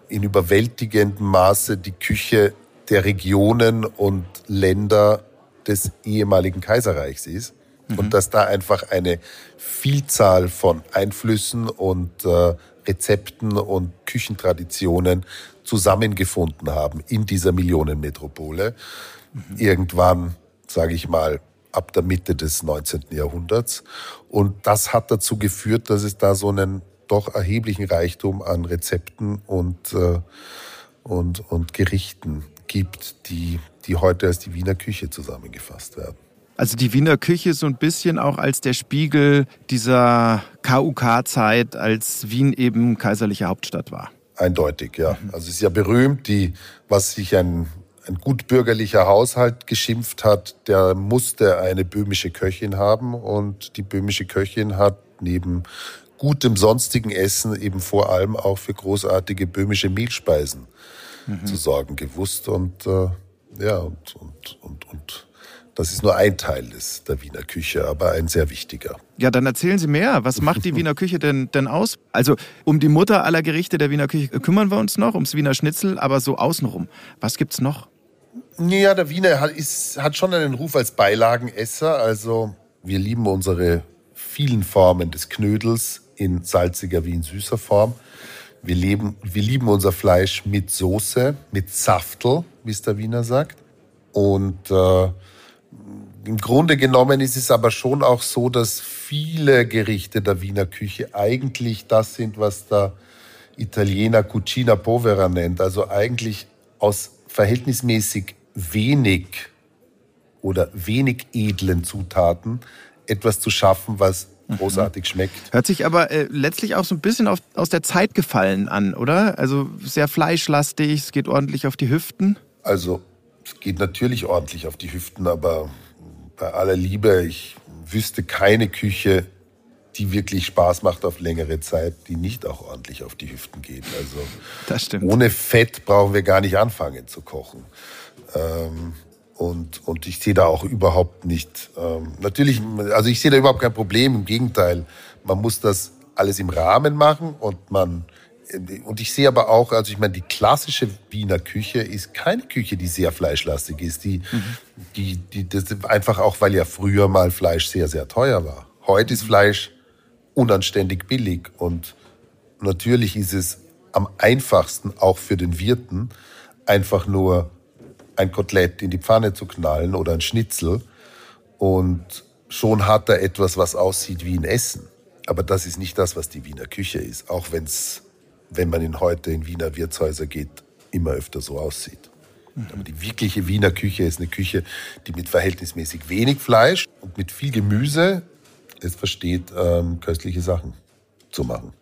Speaker 1: in überwältigendem Maße die Küche der Regionen und Länder des ehemaligen Kaiserreichs ist mhm. und dass da einfach eine Vielzahl von Einflüssen und äh, Rezepten und Küchentraditionen zusammengefunden haben in dieser Millionenmetropole. Mhm. Irgendwann, sage ich mal, ab der Mitte des 19. Jahrhunderts. Und das hat dazu geführt, dass es da so einen doch erheblichen Reichtum an Rezepten und, äh, und, und Gerichten gibt, die, die heute als die Wiener Küche zusammengefasst werden.
Speaker 2: Also die Wiener Küche so ein bisschen auch als der Spiegel dieser KUK-Zeit, als Wien eben kaiserliche Hauptstadt war.
Speaker 1: Eindeutig, ja. Also es ist ja berühmt, die, was sich ein, ein gutbürgerlicher Haushalt geschimpft hat, der musste eine böhmische Köchin haben und die böhmische Köchin hat neben gutem sonstigen Essen eben vor allem auch für großartige böhmische Mehlspeisen mhm. zu sorgen gewusst und äh, ja und und und, und das ist nur ein Teil des, der Wiener Küche, aber ein sehr wichtiger.
Speaker 2: Ja, dann erzählen Sie mehr. Was macht die Wiener Küche denn, denn aus? Also um die Mutter aller Gerichte der Wiener Küche kümmern wir uns noch, ums Wiener Schnitzel, aber so außenrum. Was gibt's noch?
Speaker 1: Ja, der Wiener hat, ist, hat schon einen Ruf als Beilagenesser. Also wir lieben unsere vielen Formen des Knödels in salziger wie in süßer Form. Wir, leben, wir lieben unser Fleisch mit Soße, mit Saftel, wie es der Wiener sagt. Und äh, im Grunde genommen ist es aber schon auch so, dass viele Gerichte der Wiener Küche eigentlich das sind, was der Italiener Cucina Povera nennt. Also eigentlich aus verhältnismäßig wenig oder wenig edlen Zutaten etwas zu schaffen, was mhm. großartig schmeckt.
Speaker 2: Hört sich aber äh, letztlich auch so ein bisschen auf, aus der Zeit gefallen an, oder? Also sehr fleischlastig, es geht ordentlich auf die Hüften.
Speaker 1: Also es geht natürlich ordentlich auf die Hüften, aber bei aller Liebe, ich wüsste keine Küche, die wirklich Spaß macht auf längere Zeit, die nicht auch ordentlich auf die Hüften geht. Also ohne Fett brauchen wir gar nicht anfangen zu kochen. Ähm, und, und ich sehe da auch überhaupt nicht, ähm, natürlich, also ich sehe da überhaupt kein Problem, im Gegenteil. Man muss das alles im Rahmen machen und man und ich sehe aber auch, also ich meine, die klassische Wiener Küche ist keine Küche, die sehr fleischlastig ist. Die, mhm. die, die, das einfach auch, weil ja früher mal Fleisch sehr, sehr teuer war. Heute ist Fleisch unanständig billig und natürlich ist es am einfachsten, auch für den Wirten, einfach nur ein Kotelett in die Pfanne zu knallen oder ein Schnitzel. Und schon hat er etwas, was aussieht wie ein Essen. Aber das ist nicht das, was die Wiener Küche ist, auch wenn es, wenn man in heute in Wiener Wirtshäuser geht, immer öfter so aussieht. Aber die wirkliche Wiener Küche ist eine Küche, die mit verhältnismäßig wenig Fleisch und mit viel Gemüse es versteht, ähm, köstliche Sachen zu machen.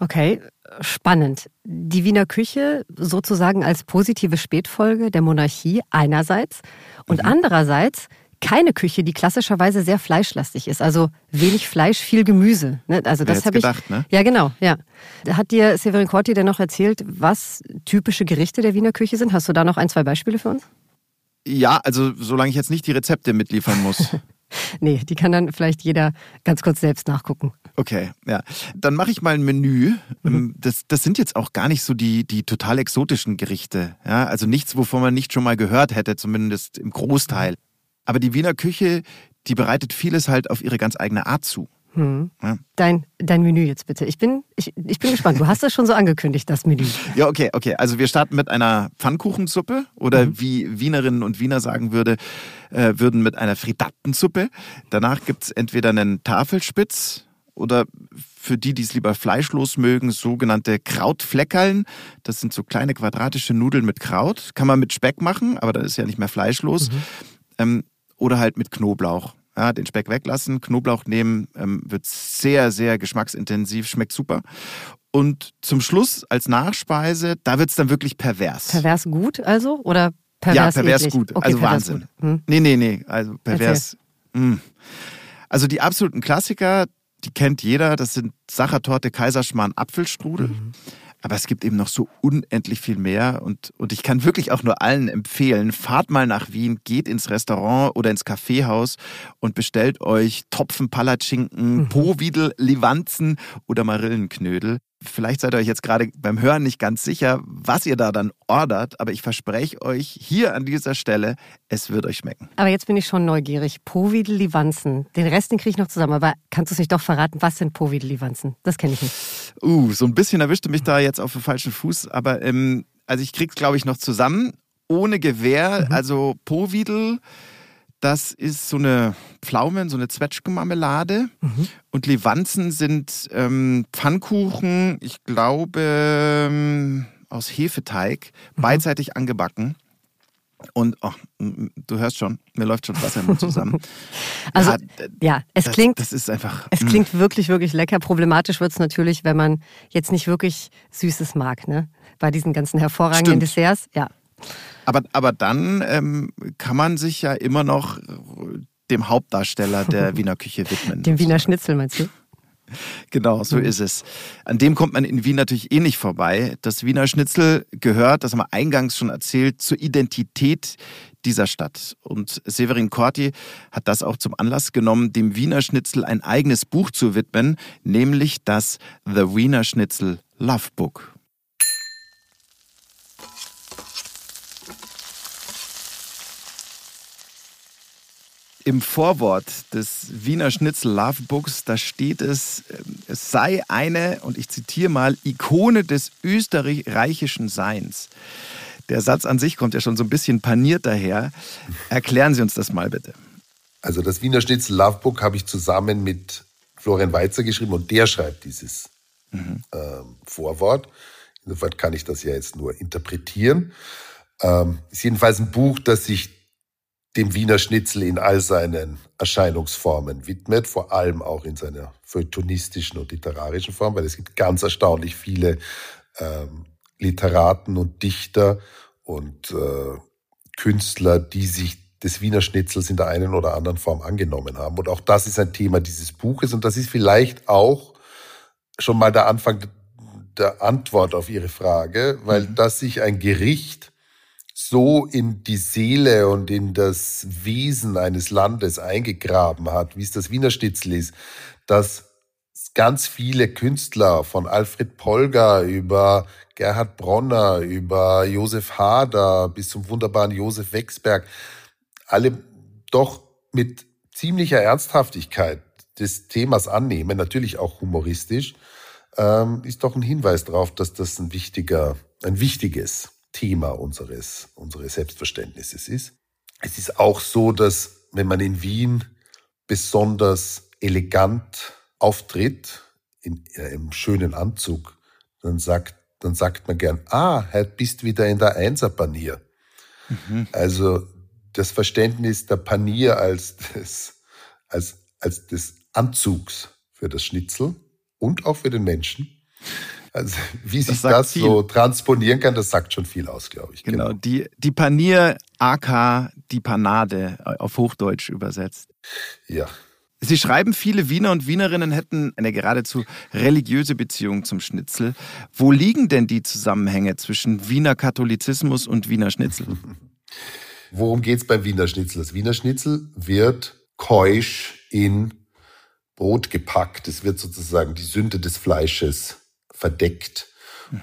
Speaker 3: Okay, spannend. Die Wiener Küche sozusagen als positive Spätfolge der Monarchie einerseits und mhm. andererseits keine Küche, die klassischerweise sehr fleischlastig ist. Also wenig Fleisch, viel Gemüse. Ne? Also das habe ich.
Speaker 2: Gedacht, ne?
Speaker 3: Ja, genau. Ja. Hat dir Severin Corti denn noch erzählt, was typische Gerichte der Wiener Küche sind? Hast du da noch ein, zwei Beispiele für uns?
Speaker 2: Ja, also solange ich jetzt nicht die Rezepte mitliefern muss.
Speaker 3: nee, die kann dann vielleicht jeder ganz kurz selbst nachgucken.
Speaker 2: Okay, ja. Dann mache ich mal ein Menü. Mhm. Ähm, das, das sind jetzt auch gar nicht so die, die total exotischen Gerichte. Ja, also nichts, wovon man nicht schon mal gehört hätte, zumindest im Großteil. Aber die Wiener Küche, die bereitet vieles halt auf ihre ganz eigene Art zu.
Speaker 3: Hm. Ja. Dein, dein Menü jetzt bitte. Ich bin, ich, ich bin gespannt. Du hast das schon so angekündigt, das Menü.
Speaker 2: Ja, okay, okay. Also wir starten mit einer Pfannkuchensuppe oder mhm. wie Wienerinnen und Wiener sagen würde, äh, würden mit einer Fritattensuppe. Danach gibt es entweder einen Tafelspitz oder für die, die es lieber fleischlos mögen, sogenannte Krautfleckerln. Das sind so kleine quadratische Nudeln mit Kraut. Kann man mit Speck machen, aber dann ist ja nicht mehr fleischlos. Mhm. Ähm, oder halt mit Knoblauch. Ja, den Speck weglassen, Knoblauch nehmen, ähm, wird sehr, sehr geschmacksintensiv, schmeckt super. Und zum Schluss als Nachspeise, da wird es dann wirklich pervers.
Speaker 3: Pervers gut also? Oder pervers
Speaker 2: Ja, pervers
Speaker 3: eklig?
Speaker 2: gut.
Speaker 3: Okay,
Speaker 2: also
Speaker 3: pervers
Speaker 2: Wahnsinn.
Speaker 3: Gut. Hm.
Speaker 2: Nee, nee, nee. Also pervers. Mh. Also die absoluten Klassiker, die kennt jeder. Das sind Sachertorte, Kaiserschmarrn, Apfelstrudel. Mhm. Aber es gibt eben noch so unendlich viel mehr und, und ich kann wirklich auch nur allen empfehlen, fahrt mal nach Wien, geht ins Restaurant oder ins Kaffeehaus und bestellt euch Topfen, Palatschinken, mhm. Povidel, Livanzen oder Marillenknödel. Vielleicht seid ihr euch jetzt gerade beim Hören nicht ganz sicher, was ihr da dann ordert, aber ich verspreche euch hier an dieser Stelle, es wird euch schmecken.
Speaker 3: Aber jetzt bin ich schon neugierig. Povidel Livanzen. Den Rest, den kriege ich noch zusammen. Aber kannst du es nicht doch verraten, was sind Povidel Livanzen? Das kenne ich nicht.
Speaker 2: Uh, so ein bisschen erwischte mich da jetzt auf den falschen Fuß, aber ähm, also ich krieg's, glaube ich, noch zusammen. Ohne Gewehr, mhm. also Povidel das ist so eine Pflaumen, so eine Zwetschgenmarmelade. Mhm. Und Levanzen sind ähm, Pfannkuchen, ich glaube, ähm, aus Hefeteig, mhm. beidseitig angebacken. Und oh, du hörst schon, mir läuft schon Wasser im zusammen.
Speaker 3: also ja, ja es
Speaker 2: das,
Speaker 3: klingt,
Speaker 2: das ist einfach.
Speaker 3: Es klingt wirklich, wirklich lecker. Problematisch wird es natürlich, wenn man jetzt nicht wirklich Süßes mag, ne? Bei diesen ganzen hervorragenden Stimmt. Desserts, ja.
Speaker 2: Aber, aber dann ähm, kann man sich ja immer noch dem Hauptdarsteller der Wiener Küche widmen.
Speaker 3: Dem Wiener Schnitzel meinst du?
Speaker 2: Genau, so mhm. ist es. An dem kommt man in Wien natürlich eh nicht vorbei. Das Wiener Schnitzel gehört, das haben wir eingangs schon erzählt, zur Identität dieser Stadt. Und Severin Corti hat das auch zum Anlass genommen, dem Wiener Schnitzel ein eigenes Buch zu widmen, nämlich das The Wiener Schnitzel Love Book. Im Vorwort des Wiener Schnitzel Love Books, da steht es, ähm, es sei eine, und ich zitiere mal, Ikone des österreichischen Seins. Der Satz an sich kommt ja schon so ein bisschen paniert daher. Erklären Sie uns das mal bitte.
Speaker 1: Also das Wiener Schnitzel Love Book habe ich zusammen mit Florian Weizer geschrieben und der schreibt dieses mhm. ähm, Vorwort. Insofern kann ich das ja jetzt nur interpretieren. Ähm, ist jedenfalls ein Buch, das sich dem Wiener Schnitzel in all seinen Erscheinungsformen widmet, vor allem auch in seiner feuilletonistischen und literarischen Form, weil es gibt ganz erstaunlich viele ähm, Literaten und Dichter und äh, Künstler, die sich des Wiener Schnitzels in der einen oder anderen Form angenommen haben. Und auch das ist ein Thema dieses Buches und das ist vielleicht auch schon mal der Anfang der Antwort auf Ihre Frage, weil mhm. dass sich ein Gericht so in die Seele und in das Wesen eines Landes eingegraben hat, wie es das Wiener Stitzel ist, dass ganz viele Künstler von Alfred Polger über Gerhard Bronner, über Josef Hader bis zum wunderbaren Josef Wexberg, alle doch mit ziemlicher Ernsthaftigkeit des Themas annehmen, natürlich auch humoristisch, ähm, ist doch ein Hinweis darauf, dass das ein wichtiger, ein wichtiges Thema unseres, unseres Selbstverständnisses ist. Es ist auch so, dass wenn man in Wien besonders elegant auftritt, in, in einem schönen Anzug, dann sagt, dann sagt man gern, ah, heute bist wieder in der Einserpanier. Mhm. Also das Verständnis der Panier als des, als, als des Anzugs für das Schnitzel und auch für den Menschen. Also wie sich das, das so transponieren kann, das sagt schon viel aus, glaube ich.
Speaker 2: Genau, genau. Die, die Panier AK, die Panade auf Hochdeutsch übersetzt.
Speaker 1: Ja.
Speaker 2: Sie schreiben, viele Wiener und Wienerinnen hätten eine geradezu religiöse Beziehung zum Schnitzel. Wo liegen denn die Zusammenhänge zwischen Wiener Katholizismus und Wiener Schnitzel?
Speaker 1: Worum geht es beim Wiener Schnitzel? Das Wiener Schnitzel wird keusch in Brot gepackt. Es wird sozusagen die Sünde des Fleisches verdeckt.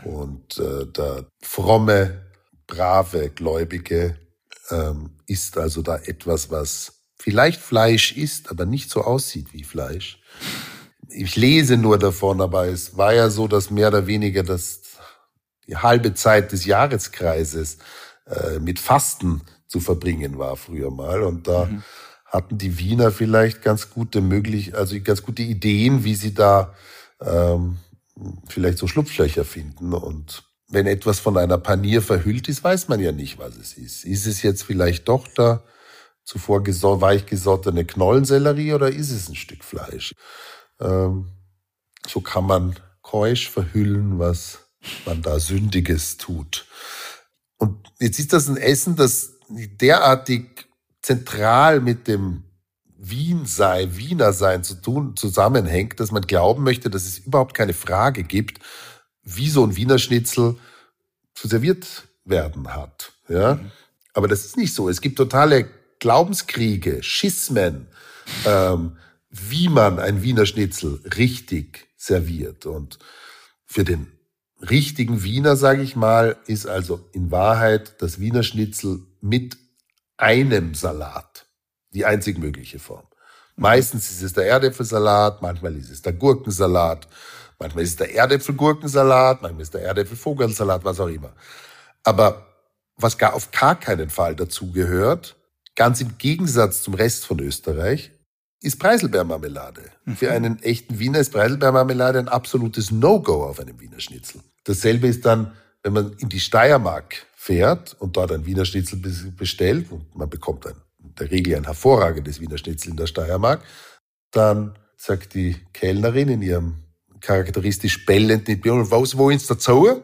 Speaker 1: Und äh, der fromme, brave Gläubige ähm, ist also da etwas, was vielleicht Fleisch ist, aber nicht so aussieht wie Fleisch. Ich lese nur davon, aber es war ja so, dass mehr oder weniger das die halbe Zeit des Jahreskreises äh, mit Fasten zu verbringen war früher mal. Und da mhm. hatten die Wiener vielleicht ganz gute möglich, also ganz gute Ideen, wie sie da ähm, vielleicht so Schlupflöcher finden. Und wenn etwas von einer Panier verhüllt ist, weiß man ja nicht, was es ist. Ist es jetzt vielleicht doch da zuvor weich gesottene Knollensellerie oder ist es ein Stück Fleisch? Ähm, so kann man keusch verhüllen, was man da Sündiges tut. Und jetzt ist das ein Essen, das derartig zentral mit dem Wien sei, Wiener sein zu tun, zusammenhängt, dass man glauben möchte, dass es überhaupt keine Frage gibt, wie so ein Wiener Schnitzel zu serviert werden hat. Ja? Mhm. Aber das ist nicht so. Es gibt totale Glaubenskriege, Schismen, ähm, wie man ein Wiener Schnitzel richtig serviert. Und für den richtigen Wiener, sage ich mal, ist also in Wahrheit das Wiener Schnitzel mit einem Salat die einzig mögliche Form. Meistens ist es der Erdäpfelsalat, manchmal ist es der Gurkensalat, manchmal ist es der Erdäpfelgurkensalat, manchmal ist es der Erdäpfelvogelsalat, was auch immer. Aber was gar auf gar keinen Fall dazugehört, ganz im Gegensatz zum Rest von Österreich, ist Preiselbeermarmelade. Mhm. Für einen echten Wiener ist Preiselbeermarmelade ein absolutes No-Go auf einem Wiener Schnitzel. Dasselbe ist dann, wenn man in die Steiermark fährt und dort ein Wiener Schnitzel bestellt und man bekommt ein, in der Regel ein hervorragendes Wiener Schnitzel in der Steiermark, dann sagt die Kellnerin in ihrem charakteristisch bellenden Bier, was wollen Sie dazu?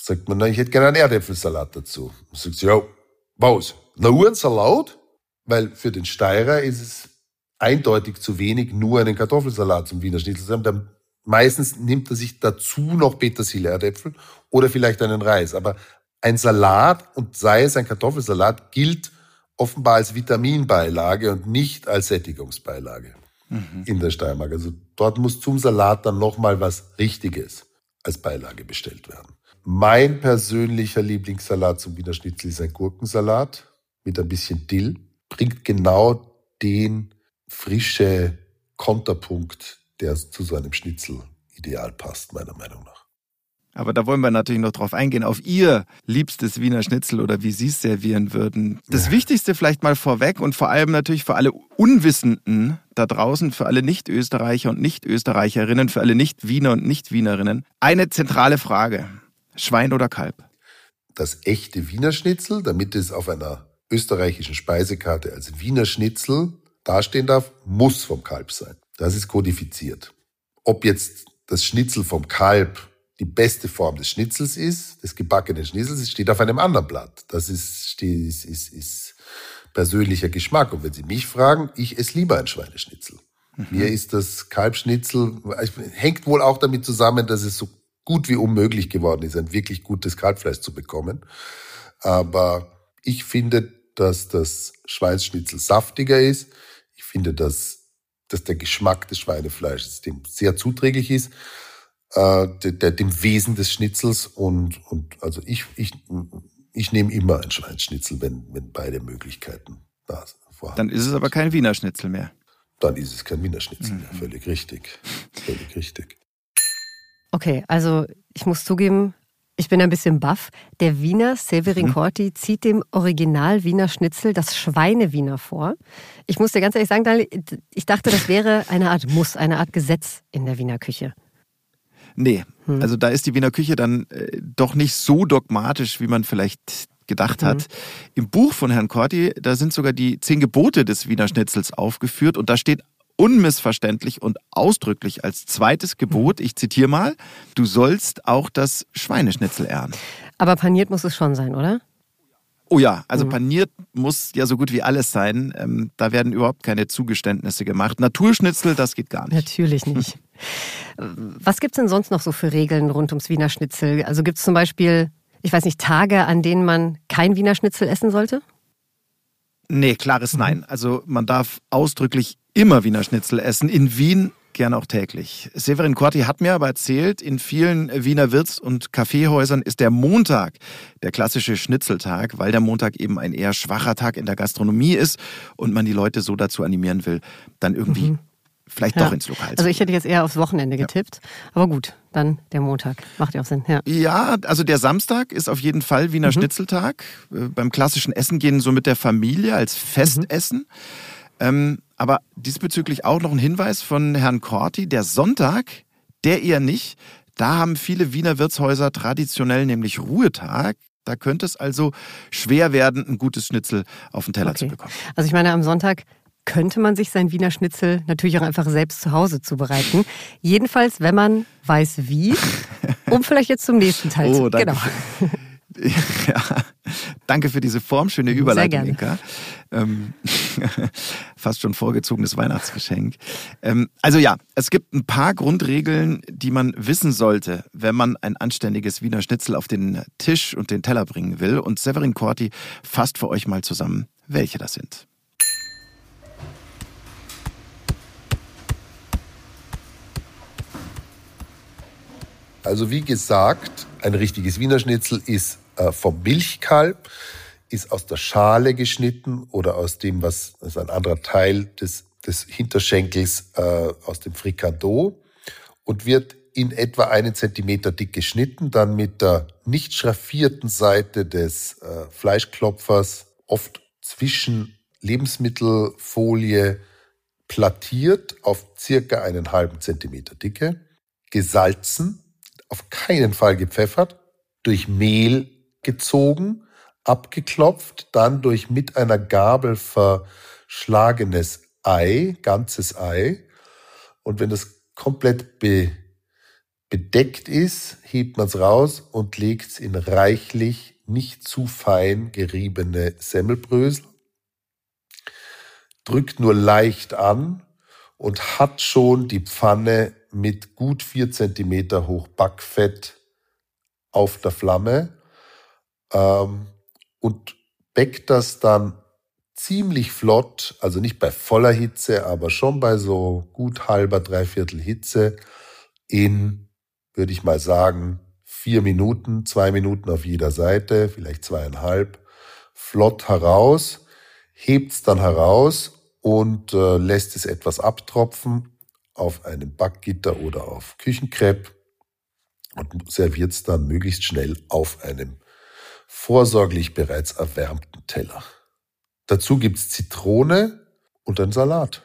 Speaker 1: Sagt man, na, ich hätte gerne einen Erdäpfelsalat dazu. Dann sagt sie, ja, was? Nur ein Salat? Weil für den Steirer ist es eindeutig zu wenig, nur einen Kartoffelsalat zum Wiener Schnitzel zu haben. Dann meistens nimmt er sich dazu noch Petersilie, Erdäpfel oder vielleicht einen Reis. Aber ein Salat und sei es ein Kartoffelsalat gilt offenbar als Vitaminbeilage und nicht als Sättigungsbeilage mhm. in der Steiermark. Also dort muss zum Salat dann nochmal was Richtiges als Beilage bestellt werden. Mein persönlicher Lieblingssalat zum Wiener Schnitzel ist ein Gurkensalat mit ein bisschen Dill. Bringt genau den frische Konterpunkt, der zu so einem Schnitzel ideal passt, meiner Meinung nach.
Speaker 2: Aber da wollen wir natürlich noch drauf eingehen, auf Ihr liebstes Wiener Schnitzel oder wie Sie es servieren würden. Das ja. Wichtigste vielleicht mal vorweg und vor allem natürlich für alle Unwissenden da draußen, für alle Nicht-Österreicher und Nicht-Österreicherinnen, für alle Nicht-Wiener und Nicht-Wienerinnen. Eine zentrale Frage. Schwein oder Kalb?
Speaker 1: Das echte Wiener Schnitzel, damit es auf einer österreichischen Speisekarte als Wiener Schnitzel dastehen darf, muss vom Kalb sein. Das ist kodifiziert. Ob jetzt das Schnitzel vom Kalb die beste Form des Schnitzels ist, des gebackenen Schnitzels, steht auf einem anderen Blatt. Das ist, ist, ist, ist persönlicher Geschmack. Und wenn Sie mich fragen, ich esse lieber ein Schweineschnitzel. Mhm. Mir ist das Kalbschnitzel, hängt wohl auch damit zusammen, dass es so gut wie unmöglich geworden ist, ein wirklich gutes Kalbfleisch zu bekommen. Aber ich finde, dass das Schweinsschnitzel saftiger ist. Ich finde, dass, dass der Geschmack des Schweinefleisches dem sehr zuträglich ist äh, de, de, dem Wesen des Schnitzels und, und also ich, ich, ich nehme immer ein Schweinsschnitzel, wenn, wenn beide Möglichkeiten da sind.
Speaker 2: Dann ist es aber kein Wiener Schnitzel mehr.
Speaker 1: Dann ist es kein Wiener Schnitzel mhm. mehr, völlig richtig. Völlig richtig.
Speaker 3: Okay, also ich muss zugeben, ich bin ein bisschen baff. Der Wiener Severin mhm. Corti zieht dem Original Wiener Schnitzel das Schweinewiener vor. Ich muss dir ganz ehrlich sagen, Daniel, ich dachte, das wäre eine Art Muss, eine Art Gesetz in der Wiener Küche.
Speaker 2: Nee, hm. also da ist die Wiener Küche dann äh, doch nicht so dogmatisch, wie man vielleicht gedacht hat. Mhm. Im Buch von Herrn Corti, da sind sogar die zehn Gebote des Wiener Schnitzels aufgeführt und da steht unmissverständlich und ausdrücklich als zweites Gebot, ich zitiere mal, du sollst auch das Schweineschnitzel ehren.
Speaker 3: Aber paniert muss es schon sein, oder?
Speaker 2: Oh ja, also mhm. paniert muss ja so gut wie alles sein. Ähm, da werden überhaupt keine Zugeständnisse gemacht. Naturschnitzel, das geht gar nicht.
Speaker 3: Natürlich nicht. Was gibt es denn sonst noch so für Regeln rund ums Wiener Schnitzel? Also gibt es zum Beispiel, ich weiß nicht, Tage, an denen man kein Wiener Schnitzel essen sollte?
Speaker 2: Nee, klares mhm. Nein. Also man darf ausdrücklich immer Wiener Schnitzel essen. In Wien gern auch täglich. Severin Corti hat mir aber erzählt, in vielen Wiener Wirts- und Kaffeehäusern ist der Montag der klassische Schnitzeltag, weil der Montag eben ein eher schwacher Tag in der Gastronomie ist und man die Leute so dazu animieren will, dann irgendwie mhm vielleicht ja. doch ins Lokal.
Speaker 3: Also ich hätte jetzt eher aufs Wochenende getippt, ja. aber gut, dann der Montag. Macht ja auch Sinn. Ja.
Speaker 2: ja, also der Samstag ist auf jeden Fall Wiener mhm. Schnitzeltag. Äh, beim klassischen Essen gehen so mit der Familie als Festessen. Mhm. Ähm, aber diesbezüglich auch noch ein Hinweis von Herrn Corti. Der Sonntag, der eher nicht. Da haben viele Wiener Wirtshäuser traditionell nämlich Ruhetag. Da könnte es also schwer werden, ein gutes Schnitzel auf den Teller okay. zu bekommen.
Speaker 3: Also ich meine, am Sonntag könnte man sich sein Wiener Schnitzel natürlich auch einfach selbst zu Hause zubereiten. Jedenfalls, wenn man weiß wie, um vielleicht jetzt zum nächsten Teil oh, zu
Speaker 2: Genau. Ja, danke für diese formschöne Überleitung, Inka. Ähm, fast schon vorgezogenes Weihnachtsgeschenk. Ähm, also ja, es gibt ein paar Grundregeln, die man wissen sollte, wenn man ein anständiges Wiener Schnitzel auf den Tisch und den Teller bringen will. Und Severin Corti fasst für euch mal zusammen, welche das sind.
Speaker 1: Also wie gesagt, ein richtiges Wiener Schnitzel ist vom Milchkalb, ist aus der Schale geschnitten oder aus dem, was ist ein anderer Teil des, des Hinterschenkels äh, aus dem Frikando und wird in etwa einen Zentimeter dick geschnitten, dann mit der nicht schraffierten Seite des äh, Fleischklopfers oft zwischen Lebensmittelfolie plattiert auf circa einen halben Zentimeter Dicke, gesalzen auf keinen Fall gepfeffert, durch Mehl gezogen, abgeklopft, dann durch mit einer Gabel verschlagenes Ei, ganzes Ei. Und wenn das komplett be bedeckt ist, hebt man es raus und legt es in reichlich, nicht zu fein geriebene Semmelbrösel, drückt nur leicht an und hat schon die Pfanne mit gut vier Zentimeter hoch Backfett auf der Flamme ähm, und bäckt das dann ziemlich flott, also nicht bei voller Hitze, aber schon bei so gut halber, dreiviertel Hitze in, würde ich mal sagen, vier Minuten, zwei Minuten auf jeder Seite, vielleicht zweieinhalb, flott heraus, hebt's dann heraus und äh, lässt es etwas abtropfen auf einem Backgitter oder auf Küchenkrepp und serviert es dann möglichst schnell auf einem vorsorglich bereits erwärmten Teller. Dazu gibt's Zitrone und einen Salat.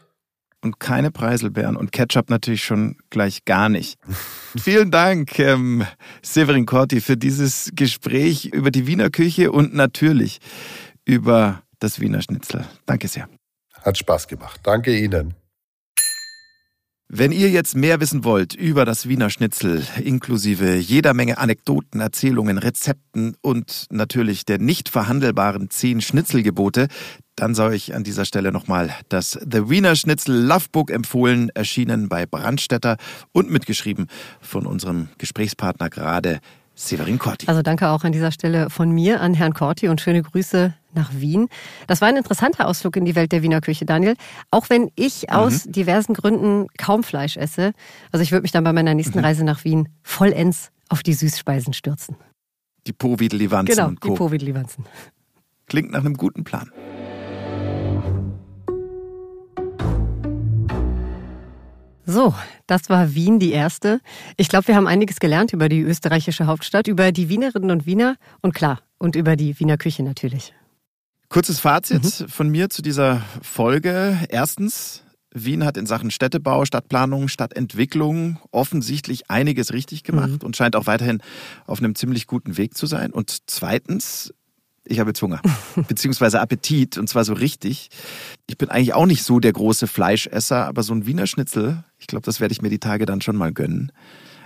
Speaker 2: Und keine Preiselbeeren und Ketchup natürlich schon gleich gar nicht. Vielen Dank, ähm, Severin Corti, für dieses Gespräch über die Wiener Küche und natürlich über das Wiener Schnitzel. Danke sehr.
Speaker 1: Hat Spaß gemacht. Danke Ihnen.
Speaker 2: Wenn ihr jetzt mehr wissen wollt über das Wiener Schnitzel, inklusive jeder Menge Anekdoten, Erzählungen, Rezepten und natürlich der nicht verhandelbaren zehn Schnitzelgebote, dann sei euch an dieser Stelle nochmal das The Wiener Schnitzel Lovebook empfohlen, erschienen bei Brandstätter und mitgeschrieben von unserem Gesprächspartner gerade Severin Corti.
Speaker 3: Also danke auch an dieser Stelle von mir an Herrn Corti und schöne Grüße nach Wien. Das war ein interessanter Ausflug in die Welt der Wiener Küche, Daniel. Auch wenn ich mhm. aus diversen Gründen kaum Fleisch esse. Also ich würde mich dann bei meiner nächsten mhm. Reise nach Wien vollends auf die Süßspeisen stürzen.
Speaker 2: Die Povidelivanzen
Speaker 3: genau, und Co. die Povidelivanzen.
Speaker 2: Klingt nach einem guten Plan.
Speaker 3: So, das war Wien die erste. Ich glaube, wir haben einiges gelernt über die österreichische Hauptstadt, über die Wienerinnen und Wiener und klar, und über die Wiener Küche natürlich.
Speaker 2: Kurzes Fazit mhm. von mir zu dieser Folge. Erstens, Wien hat in Sachen Städtebau, Stadtplanung, Stadtentwicklung offensichtlich einiges richtig gemacht mhm. und scheint auch weiterhin auf einem ziemlich guten Weg zu sein. Und zweitens, ich habe jetzt Hunger, beziehungsweise Appetit, und zwar so richtig. Ich bin eigentlich auch nicht so der große Fleischesser, aber so ein Wiener Schnitzel, ich glaube, das werde ich mir die Tage dann schon mal gönnen.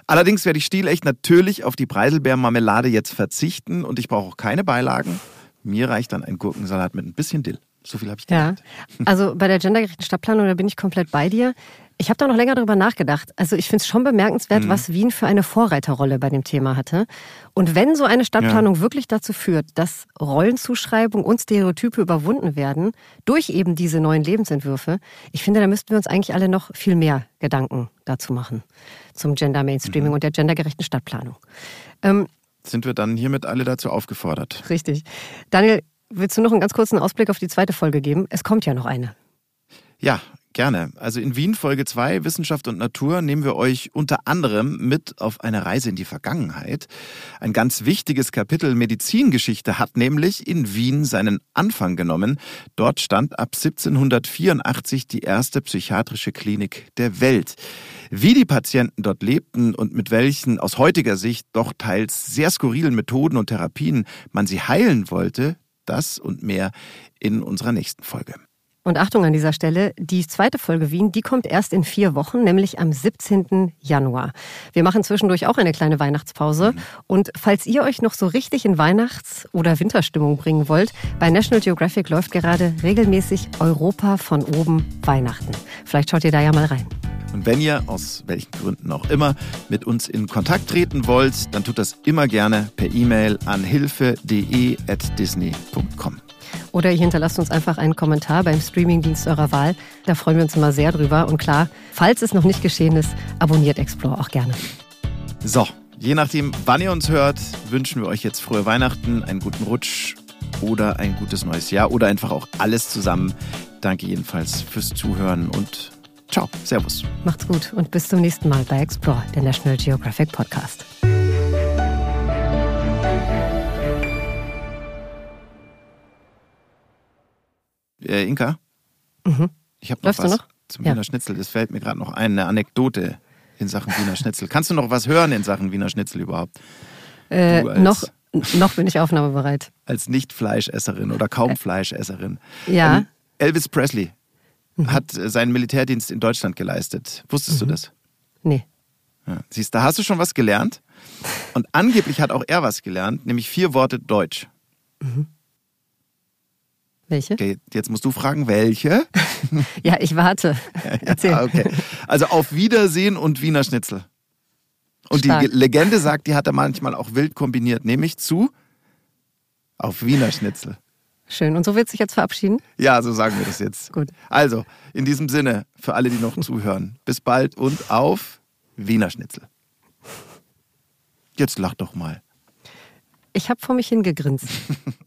Speaker 2: Allerdings werde ich stilecht natürlich auf die Preiselbeermarmelade jetzt verzichten und ich brauche auch keine Beilagen. Mir reicht dann ein Gurkensalat mit ein bisschen Dill. So viel habe ich gelernt.
Speaker 3: Ja, also bei der gendergerechten Stadtplanung, da bin ich komplett bei dir. Ich habe da noch länger darüber nachgedacht. Also ich finde es schon bemerkenswert, mhm. was Wien für eine Vorreiterrolle bei dem Thema hatte. Und wenn so eine Stadtplanung ja. wirklich dazu führt, dass Rollenzuschreibung und Stereotype überwunden werden durch eben diese neuen Lebensentwürfe, ich finde, da müssten wir uns eigentlich alle noch viel mehr Gedanken dazu machen zum Gender Mainstreaming mhm. und der gendergerechten Stadtplanung.
Speaker 2: Ähm, Sind wir dann hiermit alle dazu aufgefordert?
Speaker 3: Richtig. Daniel, Willst du noch einen ganz kurzen Ausblick auf die zweite Folge geben? Es kommt ja noch eine.
Speaker 2: Ja, gerne. Also in Wien Folge 2 Wissenschaft und Natur nehmen wir euch unter anderem mit auf eine Reise in die Vergangenheit. Ein ganz wichtiges Kapitel Medizingeschichte hat nämlich in Wien seinen Anfang genommen. Dort stand ab 1784 die erste psychiatrische Klinik der Welt. Wie die Patienten dort lebten und mit welchen aus heutiger Sicht doch teils sehr skurrilen Methoden und Therapien man sie heilen wollte, das und mehr in unserer nächsten Folge.
Speaker 3: Und Achtung an dieser Stelle, die zweite Folge Wien, die kommt erst in vier Wochen, nämlich am 17. Januar. Wir machen zwischendurch auch eine kleine Weihnachtspause. Mhm. Und falls ihr euch noch so richtig in Weihnachts- oder Winterstimmung bringen wollt, bei National Geographic läuft gerade regelmäßig Europa von oben Weihnachten. Vielleicht schaut ihr da ja mal rein.
Speaker 2: Und wenn ihr, aus welchen Gründen auch immer, mit uns in Kontakt treten wollt, dann tut das immer gerne per E-Mail an hilfe.de.disney.com.
Speaker 3: Oder ihr hinterlasst uns einfach einen Kommentar beim Streamingdienst eurer Wahl. Da freuen wir uns immer sehr drüber. Und klar, falls es noch nicht geschehen ist, abonniert Explore auch gerne.
Speaker 2: So, je nachdem, wann ihr uns hört, wünschen wir euch jetzt frohe Weihnachten, einen guten Rutsch oder ein gutes neues Jahr oder einfach auch alles zusammen. Danke jedenfalls fürs Zuhören und ciao, Servus.
Speaker 3: Macht's gut und bis zum nächsten Mal bei Explore, der National Geographic Podcast.
Speaker 2: Äh, Inka?
Speaker 3: Mhm.
Speaker 2: Ich habe noch Läufst was noch? zum ja. Wiener Schnitzel. Das fällt mir gerade noch ein, eine Anekdote in Sachen Wiener Schnitzel. Kannst du noch was hören in Sachen Wiener Schnitzel überhaupt?
Speaker 3: Äh, noch, noch bin ich aufnahmebereit.
Speaker 2: Als Nicht-Fleischesserin oder kaum äh, Fleischesserin.
Speaker 3: Ja. Ähm,
Speaker 2: Elvis Presley mhm. hat äh, seinen Militärdienst in Deutschland geleistet. Wusstest mhm. du das?
Speaker 3: Nee.
Speaker 2: Ja. Siehst, da hast du schon was gelernt. Und angeblich hat auch er was gelernt, nämlich vier Worte Deutsch. Mhm.
Speaker 3: Welche?
Speaker 2: Okay, jetzt musst du fragen, welche?
Speaker 3: ja, ich warte. Erzähl.
Speaker 2: Ja, okay. Also auf Wiedersehen und Wiener Schnitzel. Und Stark. die Legende sagt, die hat er manchmal auch wild kombiniert, nämlich zu auf Wiener Schnitzel.
Speaker 3: Schön. Und so wird sich jetzt verabschieden?
Speaker 2: Ja, so sagen wir das jetzt.
Speaker 3: Gut.
Speaker 2: Also, in diesem Sinne, für alle, die noch zuhören, bis bald und auf Wiener Schnitzel. Jetzt lach doch mal.
Speaker 3: Ich habe vor mich hingegrinst.